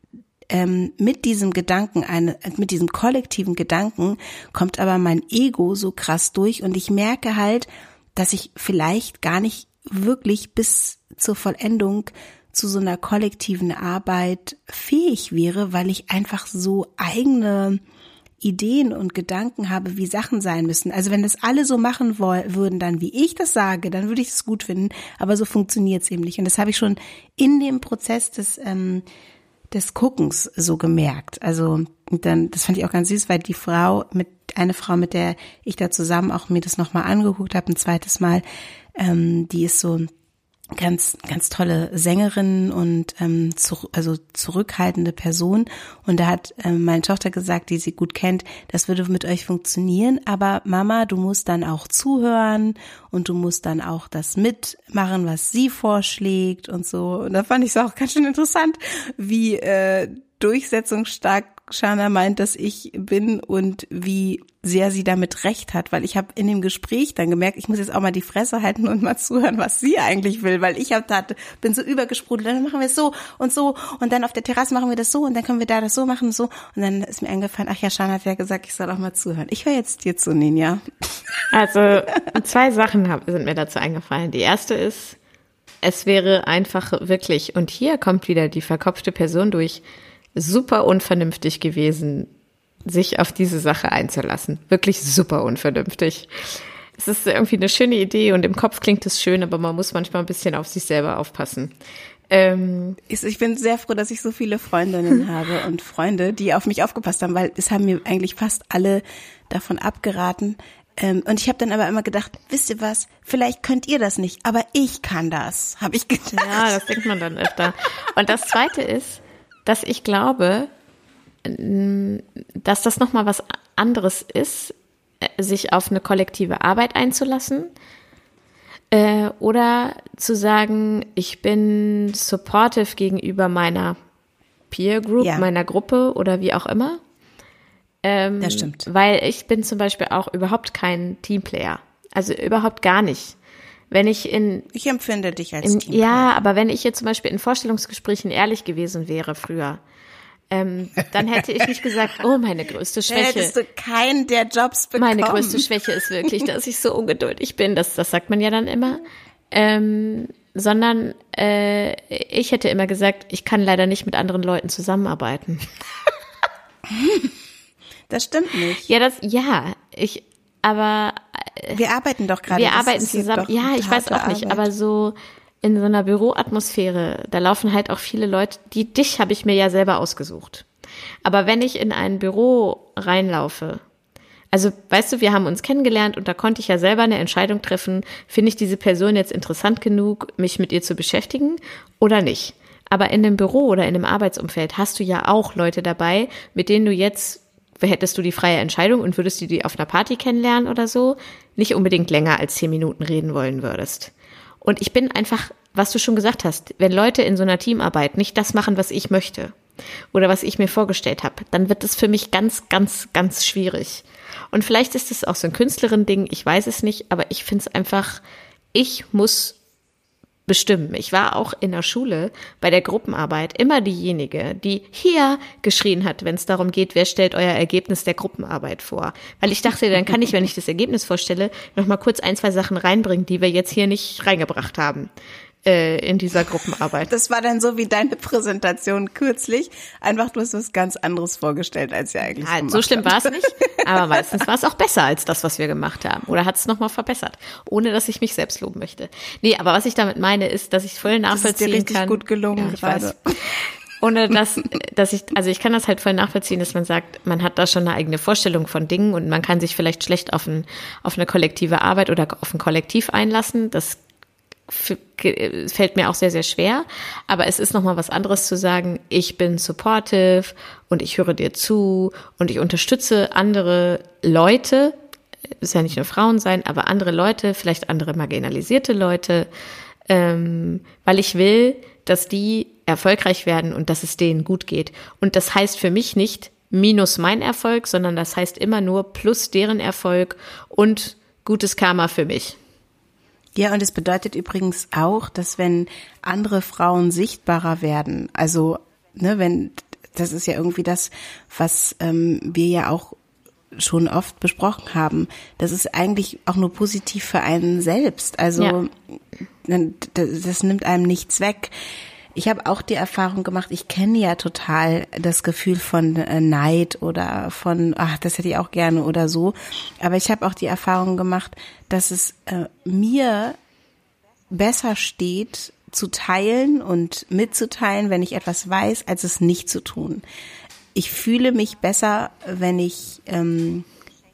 ähm, mit diesem Gedanken, eine, mit diesem kollektiven Gedanken kommt aber mein Ego so krass durch und ich merke halt, dass ich vielleicht gar nicht wirklich bis zur Vollendung zu so einer kollektiven Arbeit fähig wäre, weil ich einfach so eigene Ideen und Gedanken habe, wie Sachen sein müssen. Also wenn das alle so machen würden, dann wie ich das sage, dann würde ich es gut finden. Aber so funktioniert es eben nicht. Und das habe ich schon in dem Prozess des ähm, des Guckens so gemerkt. Also dann, das fand ich auch ganz süß, weil die Frau mit eine Frau, mit der ich da zusammen auch mir das nochmal angeguckt habe, ein zweites Mal, ähm, die ist so ganz ganz tolle Sängerin und ähm, zu, also zurückhaltende Person. Und da hat ähm, meine Tochter gesagt, die sie gut kennt, das würde mit euch funktionieren, aber Mama, du musst dann auch zuhören und du musst dann auch das mitmachen, was sie vorschlägt und so. Und da fand ich es auch [laughs] ganz schön interessant, wie äh, durchsetzungsstark Shana meint, dass ich bin und wie sehr sie damit recht hat, weil ich habe in dem Gespräch dann gemerkt, ich muss jetzt auch mal die Fresse halten und mal zuhören, was sie eigentlich will, weil ich hab da bin so übergesprudelt, dann machen wir es so und so und dann auf der Terrasse machen wir das so und dann können wir da das so machen und so und dann ist mir eingefallen, ach ja, Shana hat ja gesagt, ich soll auch mal zuhören. Ich höre jetzt dir zu, Ninja. Also zwei Sachen sind mir dazu eingefallen. Die erste ist, es wäre einfach wirklich und hier kommt wieder die verkopfte Person durch super unvernünftig gewesen, sich auf diese Sache einzulassen. Wirklich super unvernünftig. Es ist irgendwie eine schöne Idee und im Kopf klingt es schön, aber man muss manchmal ein bisschen auf sich selber aufpassen. Ähm, ich bin sehr froh, dass ich so viele Freundinnen [laughs] habe und Freunde, die auf mich aufgepasst haben, weil es haben mir eigentlich fast alle davon abgeraten. Ähm, und ich habe dann aber immer gedacht, wisst ihr was, vielleicht könnt ihr das nicht, aber ich kann das, habe ich [laughs] gedacht. Ja, das denkt man dann öfter. Und das Zweite ist, dass ich glaube, dass das nochmal was anderes ist, sich auf eine kollektive Arbeit einzulassen äh, oder zu sagen, ich bin supportive gegenüber meiner Peer Group, ja. meiner Gruppe oder wie auch immer. Ähm, das stimmt. Weil ich bin zum Beispiel auch überhaupt kein Teamplayer. Also überhaupt gar nicht. Wenn ich in. Ich empfinde dich als in, Teamplayer. Ja, aber wenn ich jetzt zum Beispiel in Vorstellungsgesprächen ehrlich gewesen wäre früher, ähm, dann hätte ich nicht gesagt, [laughs] oh, meine größte Schwäche. Dann hättest du keinen der Jobs bekommen. Meine größte Schwäche ist wirklich, [laughs] dass ich so ungeduldig bin. Das, das sagt man ja dann immer. Ähm, sondern äh, ich hätte immer gesagt, ich kann leider nicht mit anderen Leuten zusammenarbeiten. [laughs] Das stimmt nicht. Ja, das, ja, ich, aber. Wir arbeiten doch gerade. Wir arbeiten zusammen. Ja, ich weiß auch nicht, Arbeit. aber so, in so einer Büroatmosphäre, da laufen halt auch viele Leute, die dich habe ich mir ja selber ausgesucht. Aber wenn ich in ein Büro reinlaufe, also weißt du, wir haben uns kennengelernt und da konnte ich ja selber eine Entscheidung treffen, finde ich diese Person jetzt interessant genug, mich mit ihr zu beschäftigen oder nicht. Aber in einem Büro oder in einem Arbeitsumfeld hast du ja auch Leute dabei, mit denen du jetzt hättest du die freie Entscheidung und würdest du die auf einer Party kennenlernen oder so, nicht unbedingt länger als zehn Minuten reden wollen würdest. Und ich bin einfach, was du schon gesagt hast, wenn Leute in so einer Teamarbeit nicht das machen, was ich möchte oder was ich mir vorgestellt habe, dann wird es für mich ganz, ganz, ganz schwierig. Und vielleicht ist es auch so ein Künstlerin-Ding, ich weiß es nicht, aber ich finde es einfach, ich muss bestimmen. Ich war auch in der Schule bei der Gruppenarbeit immer diejenige, die hier geschrien hat, wenn es darum geht, wer stellt euer Ergebnis der Gruppenarbeit vor. Weil ich dachte, dann kann ich, wenn ich das Ergebnis vorstelle, noch mal kurz ein, zwei Sachen reinbringen, die wir jetzt hier nicht reingebracht haben äh, in dieser Gruppenarbeit. Das war dann so wie deine Präsentation kürzlich. Einfach, du hast was ganz anderes vorgestellt, als ihr eigentlich ja, So schlimm war es nicht, [laughs] aber meistens war es auch besser als das, was wir gemacht haben. Oder hat es nochmal verbessert, ohne dass ich mich selbst loben möchte. Nee, aber was ich damit meine, ist, dass ich voll nachvollziehen das ist dir richtig kann. gut gelungen ja, ich gerade. Weiß [laughs] ohne dass, dass ich, also ich kann das halt voll nachvollziehen, dass man sagt, man hat da schon eine eigene Vorstellung von Dingen und man kann sich vielleicht schlecht auf, ein, auf eine kollektive Arbeit oder auf ein Kollektiv einlassen. Das fällt mir auch sehr, sehr schwer. Aber es ist nochmal was anderes zu sagen, ich bin supportive und ich höre dir zu und ich unterstütze andere Leute, es ja nicht nur Frauen sein, aber andere Leute, vielleicht andere marginalisierte Leute, ähm, weil ich will, dass die erfolgreich werden und dass es denen gut geht. Und das heißt für mich nicht minus mein Erfolg, sondern das heißt immer nur plus deren Erfolg und gutes Karma für mich. Ja, und es bedeutet übrigens auch, dass wenn andere Frauen sichtbarer werden, also ne, wenn das ist ja irgendwie das, was ähm, wir ja auch schon oft besprochen haben. Das ist eigentlich auch nur positiv für einen selbst. Also ja. das, das nimmt einem nichts weg. Ich habe auch die Erfahrung gemacht, ich kenne ja total das Gefühl von äh, Neid oder von, ach, das hätte ich auch gerne oder so. Aber ich habe auch die Erfahrung gemacht, dass es äh, mir besser steht, zu teilen und mitzuteilen, wenn ich etwas weiß, als es nicht zu tun. Ich fühle mich besser, wenn ich ähm,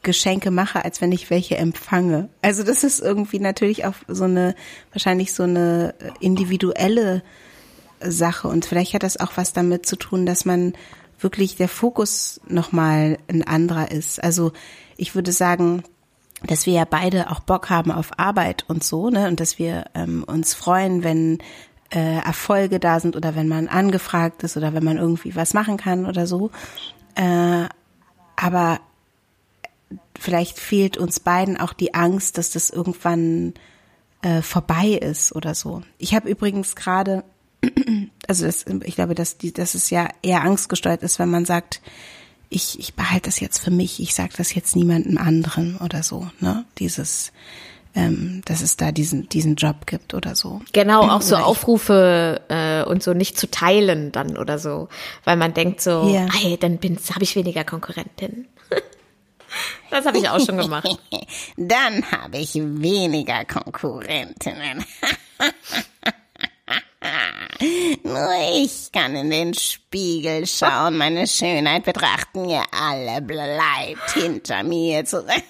Geschenke mache, als wenn ich welche empfange. Also das ist irgendwie natürlich auch so eine, wahrscheinlich so eine individuelle Sache. Und vielleicht hat das auch was damit zu tun, dass man wirklich der Fokus nochmal ein anderer ist. Also ich würde sagen, dass wir ja beide auch Bock haben auf Arbeit und so, ne? Und dass wir ähm, uns freuen, wenn äh, Erfolge da sind oder wenn man angefragt ist oder wenn man irgendwie was machen kann oder so. Äh, aber vielleicht fehlt uns beiden auch die Angst, dass das irgendwann äh, vorbei ist oder so. Ich habe übrigens gerade also das, ich glaube, dass die, dass es ja eher angstgesteuert ist, wenn man sagt, ich, ich behalte das jetzt für mich, ich sage das jetzt niemandem anderen oder so, ne? Dieses, ähm, dass es da diesen, diesen Job gibt oder so. Genau, auch so Aufrufe äh, und so nicht zu teilen dann oder so, weil man denkt so, yeah. ey, dann habe ich weniger Konkurrentin. [laughs] Das habe ich auch schon gemacht. [laughs] dann habe ich weniger Konkurrentinnen. [laughs] Nur ich kann in den Spiegel schauen, meine Schönheit betrachten, ihr alle bleibt hinter mir zurück. [laughs]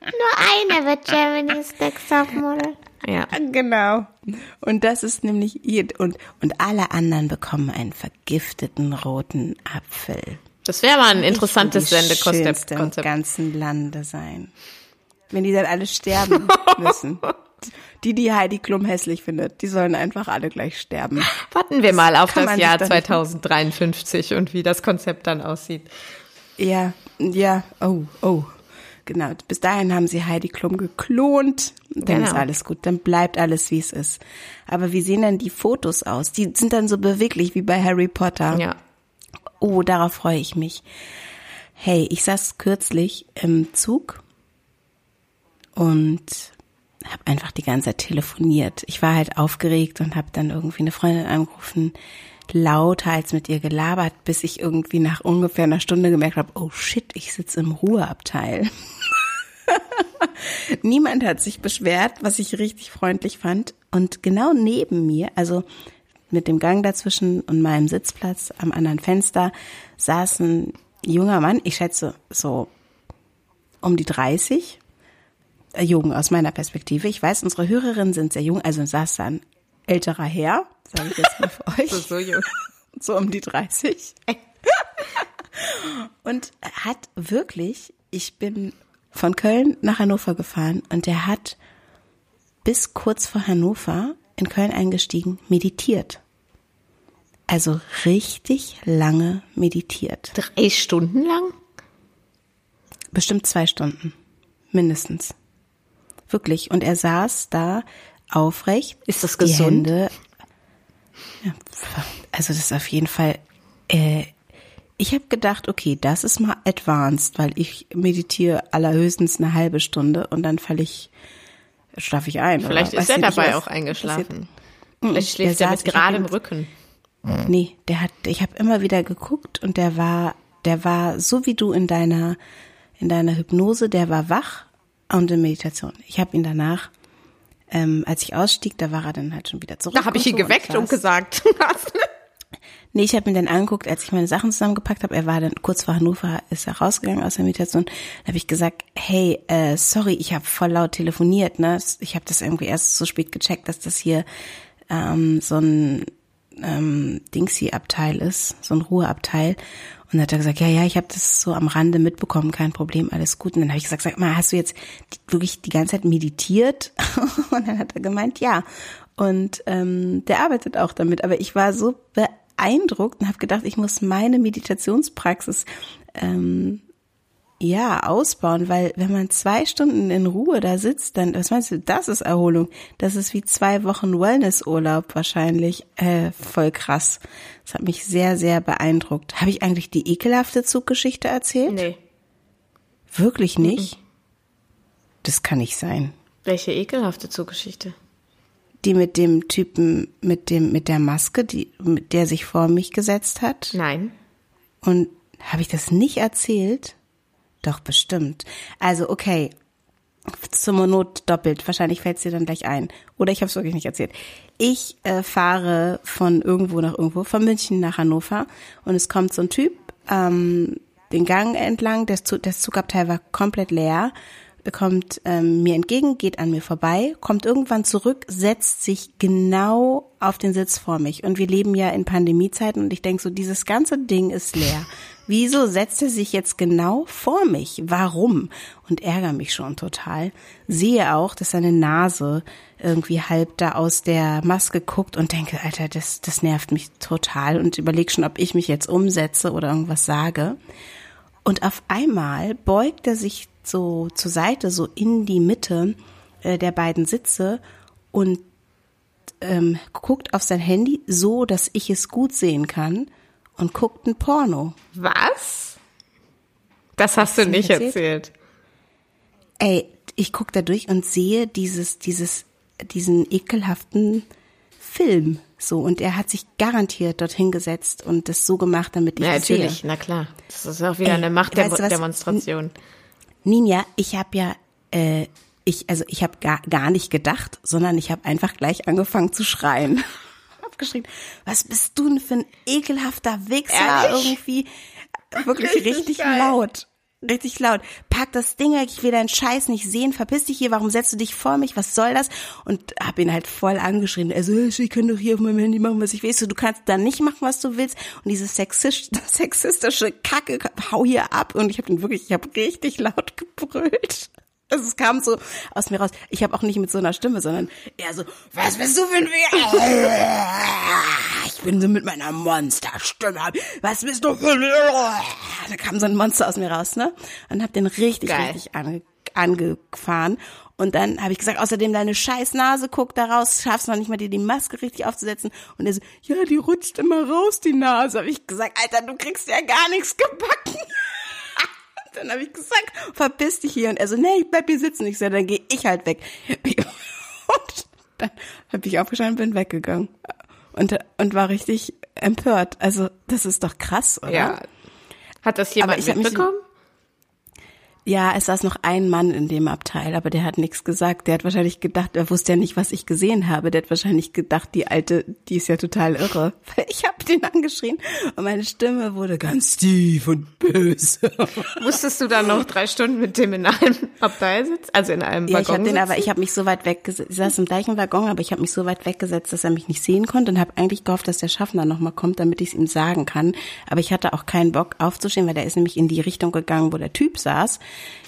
Nur eine wird Germany's Next Topmodel. Ja. Genau. Und das ist nämlich ihr, und, und alle anderen bekommen einen vergifteten roten Apfel. Das wäre mal ein interessantes Sendekonzept. im ganzen Lande sein. Wenn die dann alle sterben [laughs] müssen. Die, die Heidi Klum hässlich findet, die sollen einfach alle gleich sterben. Warten wir mal auf das Jahr 2053 und wie das Konzept dann aussieht. Ja, ja, oh, oh. Genau, bis dahin haben sie Heidi Klum geklont. Dann genau. ist alles gut, dann bleibt alles, wie es ist. Aber wie sehen denn die Fotos aus? Die sind dann so beweglich wie bei Harry Potter. Ja. Oh, darauf freue ich mich. Hey, ich saß kürzlich im Zug und habe einfach die ganze Zeit telefoniert. Ich war halt aufgeregt und habe dann irgendwie eine Freundin angerufen, lauthals mit ihr gelabert, bis ich irgendwie nach ungefähr einer Stunde gemerkt habe, oh shit, ich sitze im Ruheabteil. [laughs] Niemand hat sich beschwert, was ich richtig freundlich fand. Und genau neben mir, also mit dem Gang dazwischen und meinem Sitzplatz am anderen Fenster, saß ein junger Mann, ich schätze so um die 30, jung aus meiner Perspektive. Ich weiß, unsere Hörerinnen sind sehr jung, also saß da ein älterer Herr, sage ich jetzt mal für [laughs] euch. so, so jung. So um die 30. und hat wirklich, ich bin von Köln nach Hannover gefahren und der hat bis kurz vor Hannover in Köln eingestiegen, meditiert. Also richtig lange meditiert. Drei Stunden lang? Bestimmt zwei Stunden. Mindestens. Wirklich. Und er saß da aufrecht. Ist das gesund? Hände, also das ist auf jeden Fall. Äh, ich habe gedacht, okay, das ist mal advanced, weil ich meditiere allerhöchstens eine halbe Stunde und dann falle ich, schlafe ich ein. Vielleicht ist er dabei was, auch eingeschlafen. Vielleicht schläft er mit geradem Rücken. Nee, der hat, ich habe immer wieder geguckt und der war, der war so wie du in deiner, in deiner Hypnose, der war wach und in Meditation. Ich habe ihn danach, ähm, als ich ausstieg, da war er dann halt schon wieder zurück. Da habe ich ihn so geweckt und, und gesagt. [laughs] nee, ich habe ihn dann angeguckt, als ich meine Sachen zusammengepackt habe. Er war dann kurz vor Hannover, ist er rausgegangen aus der Meditation. Da habe ich gesagt, hey, äh, sorry, ich habe voll laut telefoniert. Ne, ich habe das irgendwie erst so spät gecheckt, dass das hier ähm, so ein ähm, Dingsy-Abteil ist, so ein Ruheabteil. Und dann hat er gesagt, ja, ja, ich habe das so am Rande mitbekommen, kein Problem, alles gut. Und dann habe ich gesagt, sag mal, hast du jetzt wirklich die ganze Zeit meditiert? [laughs] Und dann hat er gemeint, ja. Und ähm, der arbeitet auch damit. Aber ich war so beeindruckt und habe gedacht, ich muss meine Meditationspraxis ähm, ja, ausbauen, weil wenn man zwei Stunden in Ruhe da sitzt, dann, was meinst du, das ist Erholung. Das ist wie zwei Wochen Wellnessurlaub wahrscheinlich. Äh, voll krass. Das hat mich sehr, sehr beeindruckt. Habe ich eigentlich die ekelhafte Zuggeschichte erzählt? Nee. Wirklich nicht? Mhm. Das kann nicht sein. Welche ekelhafte Zuggeschichte? Die mit dem Typen, mit dem, mit der Maske, die, mit der sich vor mich gesetzt hat? Nein. Und habe ich das nicht erzählt? Doch, bestimmt. Also, okay. Zur Not doppelt. Wahrscheinlich fällt es dir dann gleich ein. Oder ich habe es wirklich nicht erzählt. Ich äh, fahre von irgendwo nach irgendwo, von München nach Hannover und es kommt so ein Typ ähm, den Gang entlang. Das, das Zugabteil war komplett leer kommt ähm, mir entgegen, geht an mir vorbei, kommt irgendwann zurück, setzt sich genau auf den Sitz vor mich. Und wir leben ja in Pandemiezeiten und ich denke so, dieses ganze Ding ist leer. Wieso setzt er sich jetzt genau vor mich? Warum? Und ärgere mich schon total. Sehe auch, dass seine Nase irgendwie halb da aus der Maske guckt und denke, Alter, das, das nervt mich total und überlege schon, ob ich mich jetzt umsetze oder irgendwas sage. Und auf einmal beugt er sich so zur Seite, so in die Mitte äh, der beiden Sitze und ähm, guckt auf sein Handy so, dass ich es gut sehen kann und guckt ein Porno. Was? Das hast, hast du nicht erzählt? erzählt. Ey, ich guck da durch und sehe dieses, dieses, diesen ekelhaften Film so und er hat sich garantiert dorthin gesetzt und das so gemacht, damit ich ja, natürlich, sehe. na klar. Das ist auch wieder Ey, eine Machtdemonstration. Ninja, ich habe ja äh, ich also ich habe gar, gar nicht gedacht, sondern ich habe einfach gleich angefangen zu schreien. [laughs] hab geschrien, was bist du denn für ein ekelhafter Wichser Ehrlich? irgendwie wirklich richtig, richtig laut. Richtig laut. Pack das Ding weg, ich will deinen Scheiß nicht sehen, verpiss dich hier, warum setzt du dich vor mich, was soll das? Und hab ihn halt voll angeschrien. Also, ich kann doch hier auf meinem Handy machen, was ich will. Du kannst da nicht machen, was du willst. Und diese [laughs] sexistische Kacke, hau hier ab. Und ich habe ihn wirklich, ich habe richtig laut gebrüllt. Also es kam so aus mir raus. Ich habe auch nicht mit so einer Stimme, sondern eher so, was bist du für ein [laughs] Ich bin so mit meiner Monsterstimme. Was bist du für ein Da kam so ein Monster aus mir raus, ne? Und hab den richtig, Geil. richtig ange angefahren. Und dann habe ich gesagt, außerdem deine scheiß Nase guckt da raus, schaffst noch nicht mal dir die Maske richtig aufzusetzen. Und er so, ja, die rutscht immer raus, die Nase. Habe ich gesagt, Alter, du kriegst ja gar nichts gebacken. [laughs] Dann habe ich gesagt, verpiss dich hier. Und er so, nee, ich bleib hier sitzen. Ich so, dann gehe ich halt weg. [laughs] Und dann habe ich aufgestanden und bin weggegangen. Und, und war richtig empört. Also, das ist doch krass, oder? Ja. Hat das jemand mitbekommen? Ja, es saß noch ein Mann in dem Abteil, aber der hat nichts gesagt. Der hat wahrscheinlich gedacht, er wusste ja nicht, was ich gesehen habe. Der hat wahrscheinlich gedacht, die alte, die ist ja total irre. [laughs] Ich habe den angeschrien und meine Stimme wurde ganz tief und böse. [laughs] Musstest du dann noch drei Stunden mit dem in einem Abteil sitzen? Also in einem ja, Waggon ich habe den, aber ich habe mich so weit weggesetzt. Ich saß im gleichen Waggon, aber ich habe mich so weit weggesetzt, dass er mich nicht sehen konnte und habe eigentlich gehofft, dass der Schaffner nochmal kommt, damit ich es ihm sagen kann. Aber ich hatte auch keinen Bock aufzustehen, weil der ist nämlich in die Richtung gegangen, wo der Typ saß.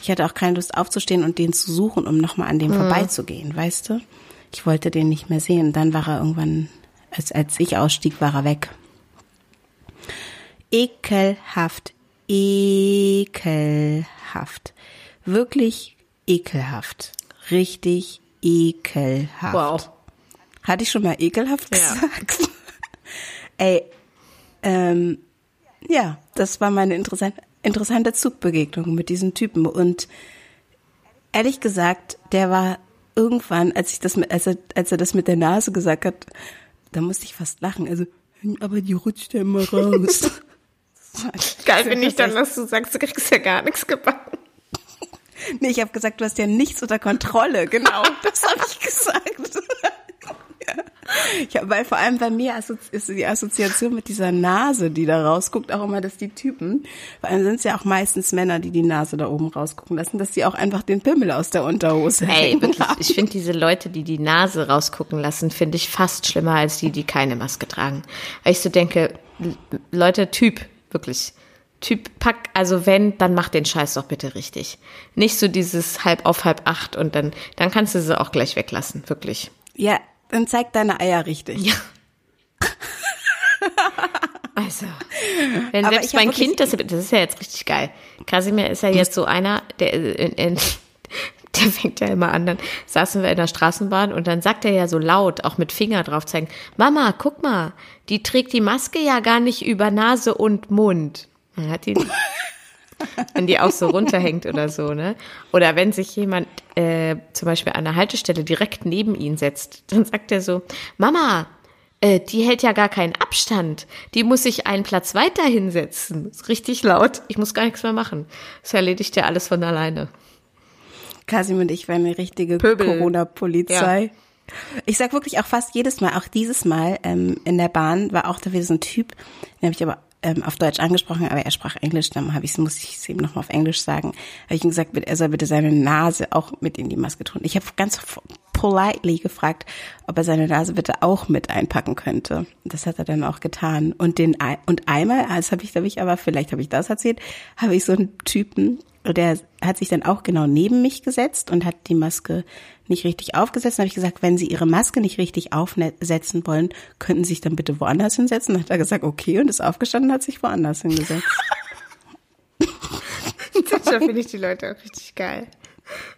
Ich hatte auch keine Lust aufzustehen und den zu suchen, um nochmal an dem mhm. vorbeizugehen, weißt du? Ich wollte den nicht mehr sehen. Dann war er irgendwann, als, als ich ausstieg, war er weg. Ekelhaft, ekelhaft. Wirklich ekelhaft. Richtig ekelhaft. Wow. Hatte ich schon mal ekelhaft ja. gesagt? [laughs] Ey, ähm, ja, das war meine interessante, interessante Zugbegegnung mit diesem Typen. Und ehrlich gesagt, der war irgendwann, als ich das, als er, als er das mit der Nase gesagt hat, da musste ich fast lachen. Also, aber die rutscht ja immer raus. [laughs] Geil finde ich dann, dass du sagst, du kriegst ja gar nichts gebacken. Nee, ich habe gesagt, du hast ja nichts unter Kontrolle. Genau, [laughs] das habe ich gesagt. [laughs] Ja, weil vor allem bei mir ist die Assoziation mit dieser Nase, die da rausguckt, auch immer, dass die Typen, vor allem sind es ja auch meistens Männer, die die Nase da oben rausgucken lassen, dass sie auch einfach den Pimmel aus der Unterhose Ey, wirklich, haben. ich finde diese Leute, die die Nase rausgucken lassen, finde ich fast schlimmer als die, die keine Maske tragen. Weil ich so denke, Leute, Typ, wirklich. Typ, pack, also wenn, dann mach den Scheiß doch bitte richtig. Nicht so dieses halb auf halb acht und dann, dann kannst du sie auch gleich weglassen, wirklich. Ja, dann zeig deine Eier richtig. Ja. [laughs] Also, wenn Aber selbst mein Kind, das, das ist ja jetzt richtig geil. Kasimir ist ja jetzt so einer, der, äh, [laughs] äh, der fängt ja immer an, dann saßen wir in der Straßenbahn und dann sagt er ja so laut, auch mit Finger drauf zeigen, Mama, guck mal, die trägt die Maske ja gar nicht über Nase und Mund. Dann hat die, [laughs] wenn die auch so runterhängt oder so, ne? Oder wenn sich jemand äh, zum Beispiel an der Haltestelle direkt neben ihn setzt, dann sagt er so, Mama, äh, die hält ja gar keinen Abstand. Die muss sich einen Platz weiter hinsetzen. Ist richtig laut. Ich muss gar nichts mehr machen. Das erledigt ja alles von alleine. Kasim und ich waren eine richtige. Corona-Polizei. Ich sag wirklich auch fast jedes Mal, auch dieses Mal ähm, in der Bahn war auch da wieder so ein Typ, den habe ich aber ähm, auf Deutsch angesprochen, aber er sprach Englisch, dann habe ich muss ich es ihm nochmal auf Englisch sagen. Habe ich ihm gesagt, er soll bitte seine Nase auch mit in die Maske tun. Ich habe ganz politely gefragt, ob er seine Nase bitte auch mit einpacken könnte. Das hat er dann auch getan. Und den und einmal, das habe ich, glaube ich, aber vielleicht habe ich das erzählt, habe ich so einen Typen, der hat sich dann auch genau neben mich gesetzt und hat die Maske nicht richtig aufgesetzt. Dann habe ich gesagt, wenn Sie Ihre Maske nicht richtig aufsetzen wollen, könnten Sie sich dann bitte woanders hinsetzen. Dann hat er gesagt, okay, und ist aufgestanden und hat sich woanders hingesetzt. [laughs] [laughs] Da finde ich die Leute auch richtig geil.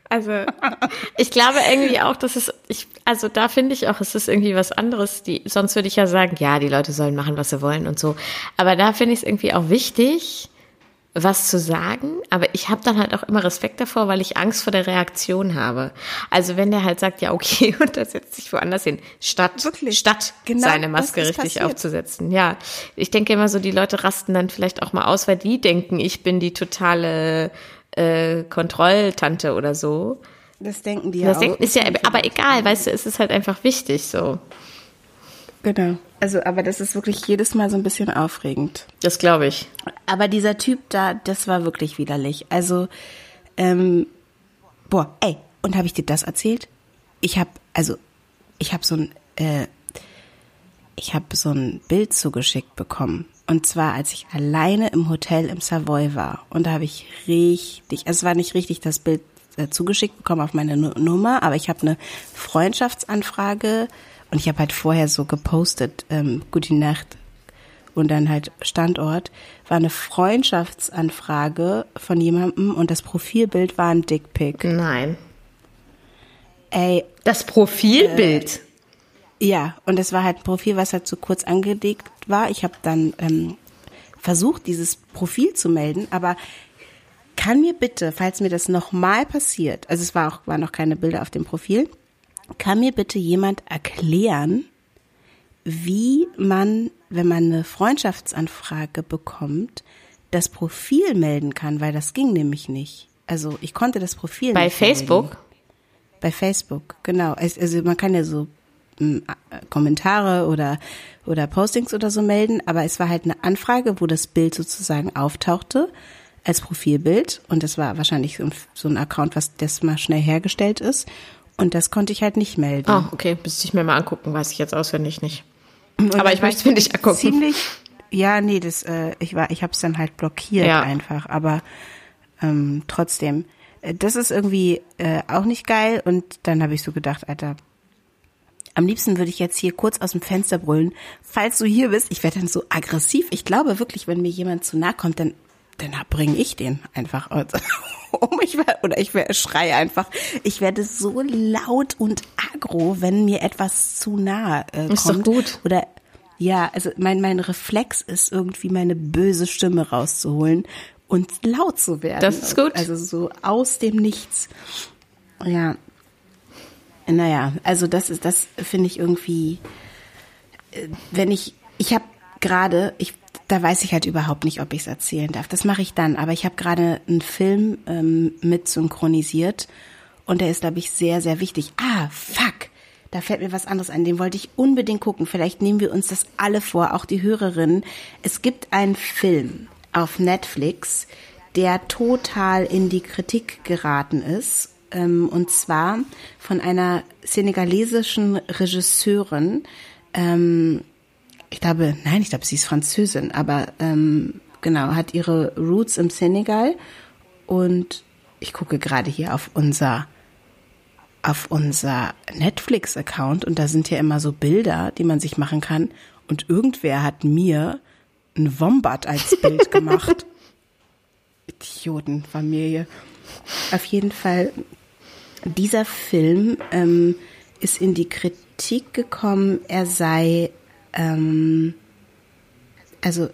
Also, [laughs] ich glaube irgendwie auch, dass es, ich, also da finde ich auch, es ist irgendwie was anderes. Die, sonst würde ich ja sagen, ja, die Leute sollen machen, was sie wollen und so. Aber da finde ich es irgendwie auch wichtig, was zu sagen. Aber ich habe dann halt auch immer Respekt davor, weil ich Angst vor der Reaktion habe. Also wenn der halt sagt, ja, okay, [laughs] und er setzt sich woanders hin, statt, Wirklich? statt Genau seine das Maske richtig passiert. aufzusetzen. Ja, ich denke immer so, die Leute rasten dann vielleicht auch mal aus, weil die denken, ich bin die totale äh, Kontrolltante oder so. Das denken die ja Das auch. denken, ist ja, aber egal, weißt du, es ist halt einfach wichtig so. Genau. Also, aber das ist wirklich jedes Mal so ein bisschen aufregend. Das glaube ich. Aber dieser Typ da, das war wirklich widerlich. Also, ähm, boah, ey, und habe ich dir das erzählt? Ich habe, also, ich habe so ein, äh, ich habe so ein Bild zugeschickt bekommen. Und zwar, als ich alleine im Hotel im Savoy war. Und da habe ich richtig, also es war nicht richtig das Bild äh, zugeschickt bekommen auf meine Nu- Nummer, aber ich habe eine Freundschaftsanfrage und ich habe halt vorher so gepostet, ähm, Gute Nacht, und dann halt Standort, war eine Freundschaftsanfrage von jemandem und das Profilbild war ein Dickpic. Nein. Ey, Das Profilbild. ja, und es war halt ein Profil, was halt so kurz angelegt war. Ich habe dann ähm, versucht, dieses Profil zu melden, aber kann mir bitte, falls mir das nochmal passiert, also es war auch waren noch keine Bilder auf dem Profil, kann mir bitte jemand erklären, wie man, wenn man eine Freundschaftsanfrage bekommt, das Profil melden kann, weil das ging nämlich nicht. Also ich konnte das Profil Bei Facebook? Melden. Bei Facebook, genau. Also man kann ja so m, äh, Kommentare oder oder Postings oder so melden, aber es war halt eine Anfrage, wo das Bild sozusagen auftauchte als Profilbild und das war wahrscheinlich so ein, so ein Account, was das mal schnell hergestellt ist und das konnte ich halt nicht melden. Oh, okay, müsste ich mir mal angucken, weiß ich jetzt auswendig nicht. Und Aber ich möchte es mir nicht angucken. Ziemlich, ja, nee, das, äh, ich war, ich habe es dann halt blockiert Ja. einfach, aber ähm, trotzdem, äh, das ist irgendwie äh, auch nicht geil. Und dann habe ich so gedacht, Alter, am liebsten würde ich jetzt hier kurz aus dem Fenster brüllen, falls du hier bist. Ich werde dann so aggressiv. Ich glaube wirklich, wenn mir jemand zu nahe kommt, dann dann bringe ich den einfach aus. [laughs] um. Ich werd, oder ich werd, schrei einfach. Ich werde so laut und aggro, wenn mir etwas zu nahe äh, Ist doch kommt. gut. Oder ja, also mein mein Reflex ist irgendwie meine böse Stimme rauszuholen und laut zu werden. Das ist gut. Also so aus dem Nichts. Ja. Naja, also das ist, das finde ich irgendwie, äh, wenn ich, ich habe gerade, ich, da weiß ich halt überhaupt nicht, ob ich es erzählen darf. Das mache ich dann, aber ich habe gerade einen Film ähm, mit synchronisiert und der ist, glaube ich, sehr, sehr wichtig. Ah, fuck. Da fällt mir was anderes ein, den wollte ich unbedingt gucken. Vielleicht nehmen wir uns das alle vor, auch die Hörerinnen. Es gibt einen Film auf Netflix, der total in die Kritik geraten ist. Ähm, und zwar von einer senegalesischen Regisseurin. Ähm, ich glaube, nein, ich glaube, sie ist Französin, aber ähm, genau, hat ihre Roots im Senegal und ich gucke gerade hier auf unser auf unser Netflix-Account und da sind ja immer so Bilder, die man sich machen kann. Und irgendwer hat mir ein Wombat als Bild [laughs] gemacht. Idiotenfamilie. Auf jeden Fall, dieser Film ähm, ist in die Kritik gekommen, er sei, ähm, also,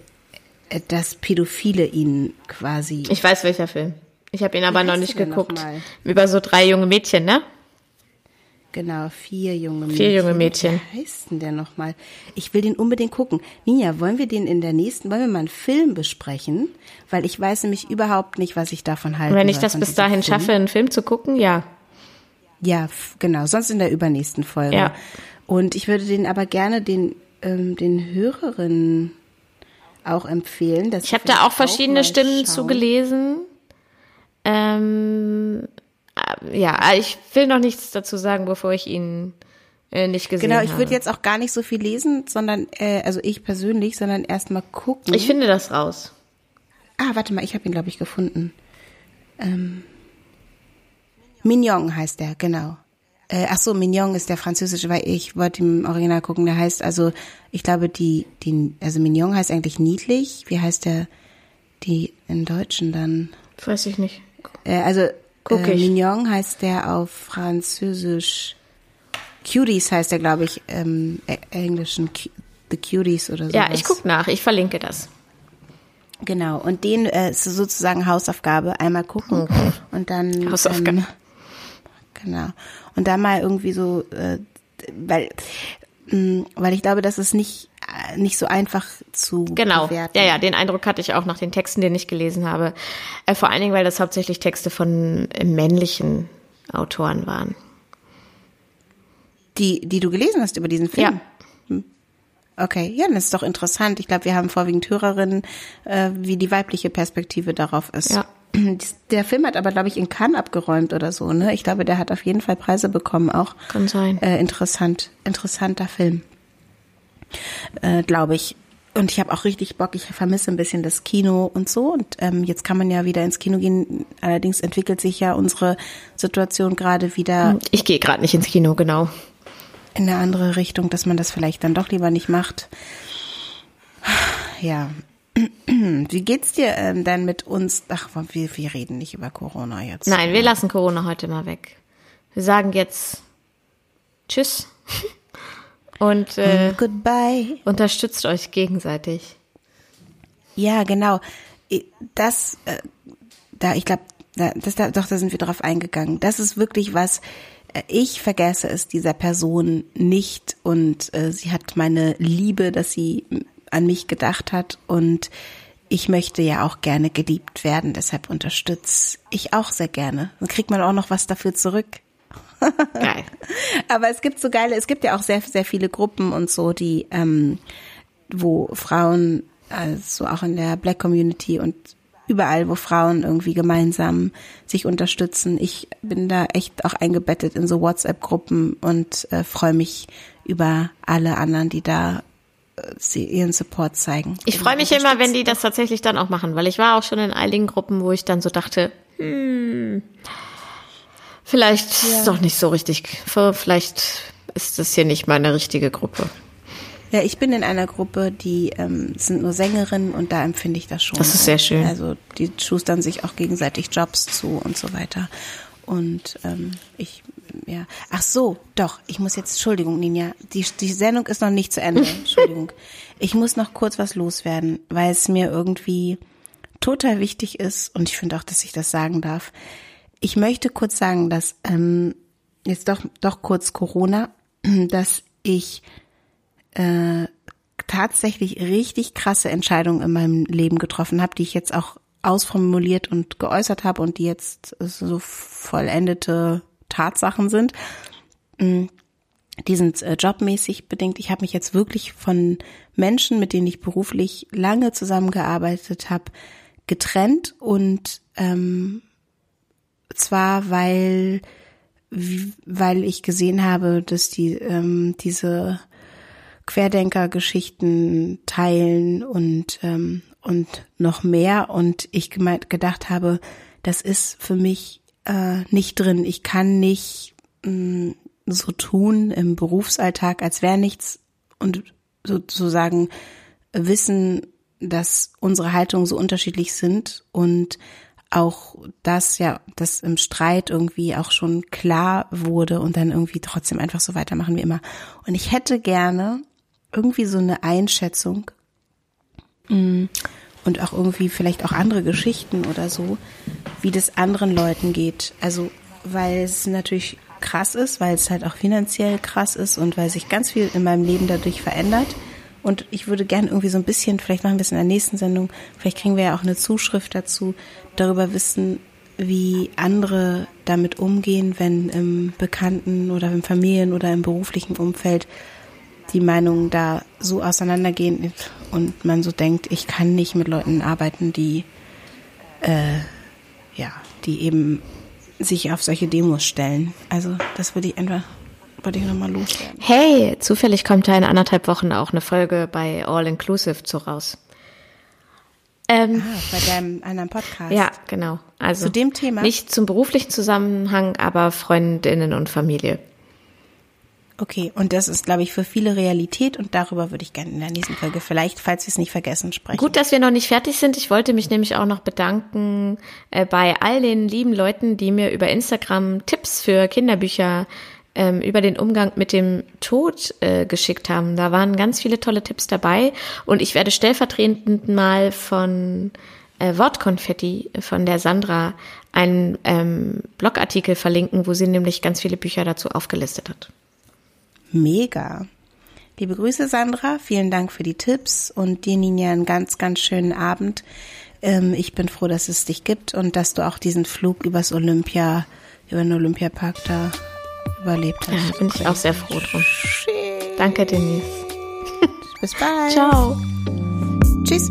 äh, dass Pädophile ihn quasi. Ich weiß welcher Film. Ich habe ihn aber noch nicht geguckt. Über so drei junge Mädchen, ne? Genau, vier junge Mädchen. Vier junge Mädchen. Wie heißt denn der nochmal? Ich will den unbedingt gucken. Ninja, wollen wir den in der nächsten, wollen wir mal einen Film besprechen? Weil ich weiß nämlich überhaupt nicht, was ich davon halte. Wenn ich das bis dahin Film. schaffe, einen Film zu gucken, ja. Ja, genau, sonst in der übernächsten Folge. Ja. Und ich würde den aber gerne den, ähm, den Hörerinnen auch empfehlen. Ich habe da auch verschiedene auch Stimmen schauen. zu gelesen. Ähm, äh, ja, ich will noch nichts dazu sagen, bevor ich ihn äh, nicht gesehen habe. Genau, ich würde jetzt auch gar nicht so viel lesen, sondern, äh, also ich persönlich, sondern erst mal gucken. Ich finde das raus. Ah, warte mal, ich habe ihn, glaube ich, gefunden. Ähm, Mignon heißt der, genau. Äh, ach so, Mignon ist der französische, weil ich wollte im Original gucken. Der heißt also, ich glaube, die, die, also Mignon heißt eigentlich niedlich. Wie heißt der, die in Deutschen dann? Weiß ich nicht. Äh, also Guck äh, Mignon heißt der auf Französisch. Cuties heißt der, glaube ich, im äh, Englischen The Cuties oder so. Ja, ich guck nach, ich verlinke das. Genau, und den äh, ist sozusagen Hausaufgabe, einmal gucken okay. und dann. Hausaufgabe. Ähm, genau. Und dann mal irgendwie so, äh, weil, mh, mm, weil ich glaube, dass es nicht äh, nicht so einfach zu genau. bewerten. Ja, ja, den Eindruck hatte ich auch nach den Texten, den ich gelesen habe. Äh, vor allen Dingen, weil das hauptsächlich Texte von äh, männlichen Autoren waren. Die, die du gelesen hast über diesen Film? Ja. Hm. Okay, ja, das ist doch interessant. Ich glaube, wir haben vorwiegend Hörerinnen, äh, wie die weibliche Perspektive darauf ist. Ja. [clears throat] Der Film hat aber, glaube ich, in Cannes abgeräumt oder so, ne? Ich glaube, der hat auf jeden Fall Preise bekommen auch. Kann sein. Äh, interessant, interessanter Film äh, glaube ich. Und ich habe auch richtig Bock, ich vermisse ein bisschen das Kino und so. Und ähm, jetzt kann man ja wieder ins Kino gehen. Allerdings entwickelt sich ja unsere Situation gerade wieder. Ich gehe gerade nicht ins Kino, genau. In eine andere Richtung, dass man das vielleicht dann doch lieber nicht macht. Ja. [clears throat] Wie geht's dir ähm, denn mit uns? Ach, wir, wir reden nicht über Corona jetzt. Nein, wir lassen Corona heute mal weg. Wir sagen jetzt Tschüss. [laughs] Und äh, Goodbye. unterstützt euch gegenseitig. Ja, genau. Das, äh, da, ich glaube, da, das, da, doch, da sind wir drauf eingegangen. Das ist wirklich was, äh, ich vergesse es dieser Person nicht und äh, sie hat meine Liebe, dass sie an mich gedacht hat und ich möchte ja auch gerne geliebt werden, deshalb unterstütze ich auch sehr gerne. Dann kriegt man auch noch was dafür zurück. [laughs] Geil. Aber es gibt so geile, es gibt ja auch sehr, sehr viele Gruppen und so, die, ähm, wo Frauen, also auch in der Black Community und überall, wo Frauen irgendwie gemeinsam sich unterstützen. Ich bin da echt auch eingebettet in so WhatsApp-Gruppen und äh, freue mich über alle anderen, die da äh, ihren Support zeigen. Ich freue mich immer, wenn die das tatsächlich dann auch machen, weil ich war auch schon in einigen Gruppen, wo ich dann so dachte, hm, Vielleicht ja. doch nicht so richtig. Vielleicht ist das hier nicht meine richtige Gruppe. Ja, ich bin in einer Gruppe, die ähm, sind nur Sängerinnen und da empfinde ich das schon. Das ist sehr schön. Also die schustern sich auch gegenseitig Jobs zu und so weiter. Und ähm, ich, ja. Ach so, doch, ich muss jetzt, Entschuldigung, Ninja, die, die Sendung ist noch nicht zu Ende. [laughs] Entschuldigung. Ich muss noch kurz was loswerden, weil es mir irgendwie total wichtig ist und ich finde auch, dass ich das sagen darf. Ich möchte kurz sagen, dass ähm, jetzt doch doch kurz Corona, [clears throat] dass ich äh, tatsächlich richtig krasse Entscheidungen in meinem Leben getroffen habe, die ich jetzt auch ausformuliert und geäußert habe und die jetzt so vollendete Tatsachen sind. Mm, die sind äh, jobmäßig bedingt. Ich habe mich jetzt wirklich von Menschen, mit denen ich beruflich lange zusammengearbeitet habe, getrennt und ähm, zwar, weil, weil ich gesehen habe, dass die ähm, diese Querdenker-Geschichten teilen und ähm, und noch mehr und ich gemeint, gedacht habe, das ist für mich äh, nicht drin. Ich kann nicht mh, mm, so tun im Berufsalltag, als wäre nichts und sozusagen wissen, dass unsere Haltungen so unterschiedlich sind und auch das ja, das im Streit irgendwie auch schon klar wurde und dann irgendwie trotzdem einfach so weitermachen wie immer. Und ich hätte gerne irgendwie so eine Einschätzung mm, und auch irgendwie vielleicht auch andere Geschichten oder so, wie das anderen Leuten geht. Also, weil es natürlich krass ist, weil es halt auch finanziell krass ist und weil sich ganz viel in meinem Leben dadurch verändert. Und ich würde gerne irgendwie so ein bisschen, vielleicht machen wir es in der nächsten Sendung, vielleicht kriegen wir ja auch eine Zuschrift dazu, darüber wissen, wie andere damit umgehen, wenn im Bekannten oder im Familien- oder im beruflichen Umfeld die Meinungen da so auseinandergehen und man so denkt, ich kann nicht mit Leuten arbeiten, die äh, ja, die eben sich auf solche Demos stellen. Also das würde ich einfach wollte ich nochmal loswerden. Hey, zufällig kommt da in anderthalb Wochen auch eine Folge bei All Inclusive zu raus. Ähm, ah, bei deinem anderen Podcast. Ja, genau. Also zu dem Thema. Nicht zum beruflichen Zusammenhang, aber Freundinnen und Familie. Okay, und das ist, glaube ich, für viele Realität und darüber würde ich gerne in der nächsten Folge vielleicht, falls wir es nicht vergessen, sprechen. Gut, dass wir noch nicht fertig sind. Ich wollte mich nämlich auch noch bedanken äh, bei all den lieben Leuten, die mir über Instagram Tipps für Kinderbücher ähm, über den Umgang mit dem Tod äh, geschickt haben. Da waren ganz viele tolle Tipps dabei und ich werde stellvertretend mal von äh, Wortkonfetti von der Sandra einen ähm, Blogartikel verlinken, wo sie nämlich ganz viele Bücher dazu aufgelistet hat. Mega. Liebe Grüße, Sandra. Vielen Dank für die Tipps und dir, Ninja, einen ganz, ganz schönen Abend. Ähm, ich bin froh, dass es dich gibt und dass du auch diesen Flug übers Olympia, über den Olympiapark da überlebt hast. Ja, bin ich auch sehr froh drum. Danke, Denise. Bis bald. Ciao. Tschüss.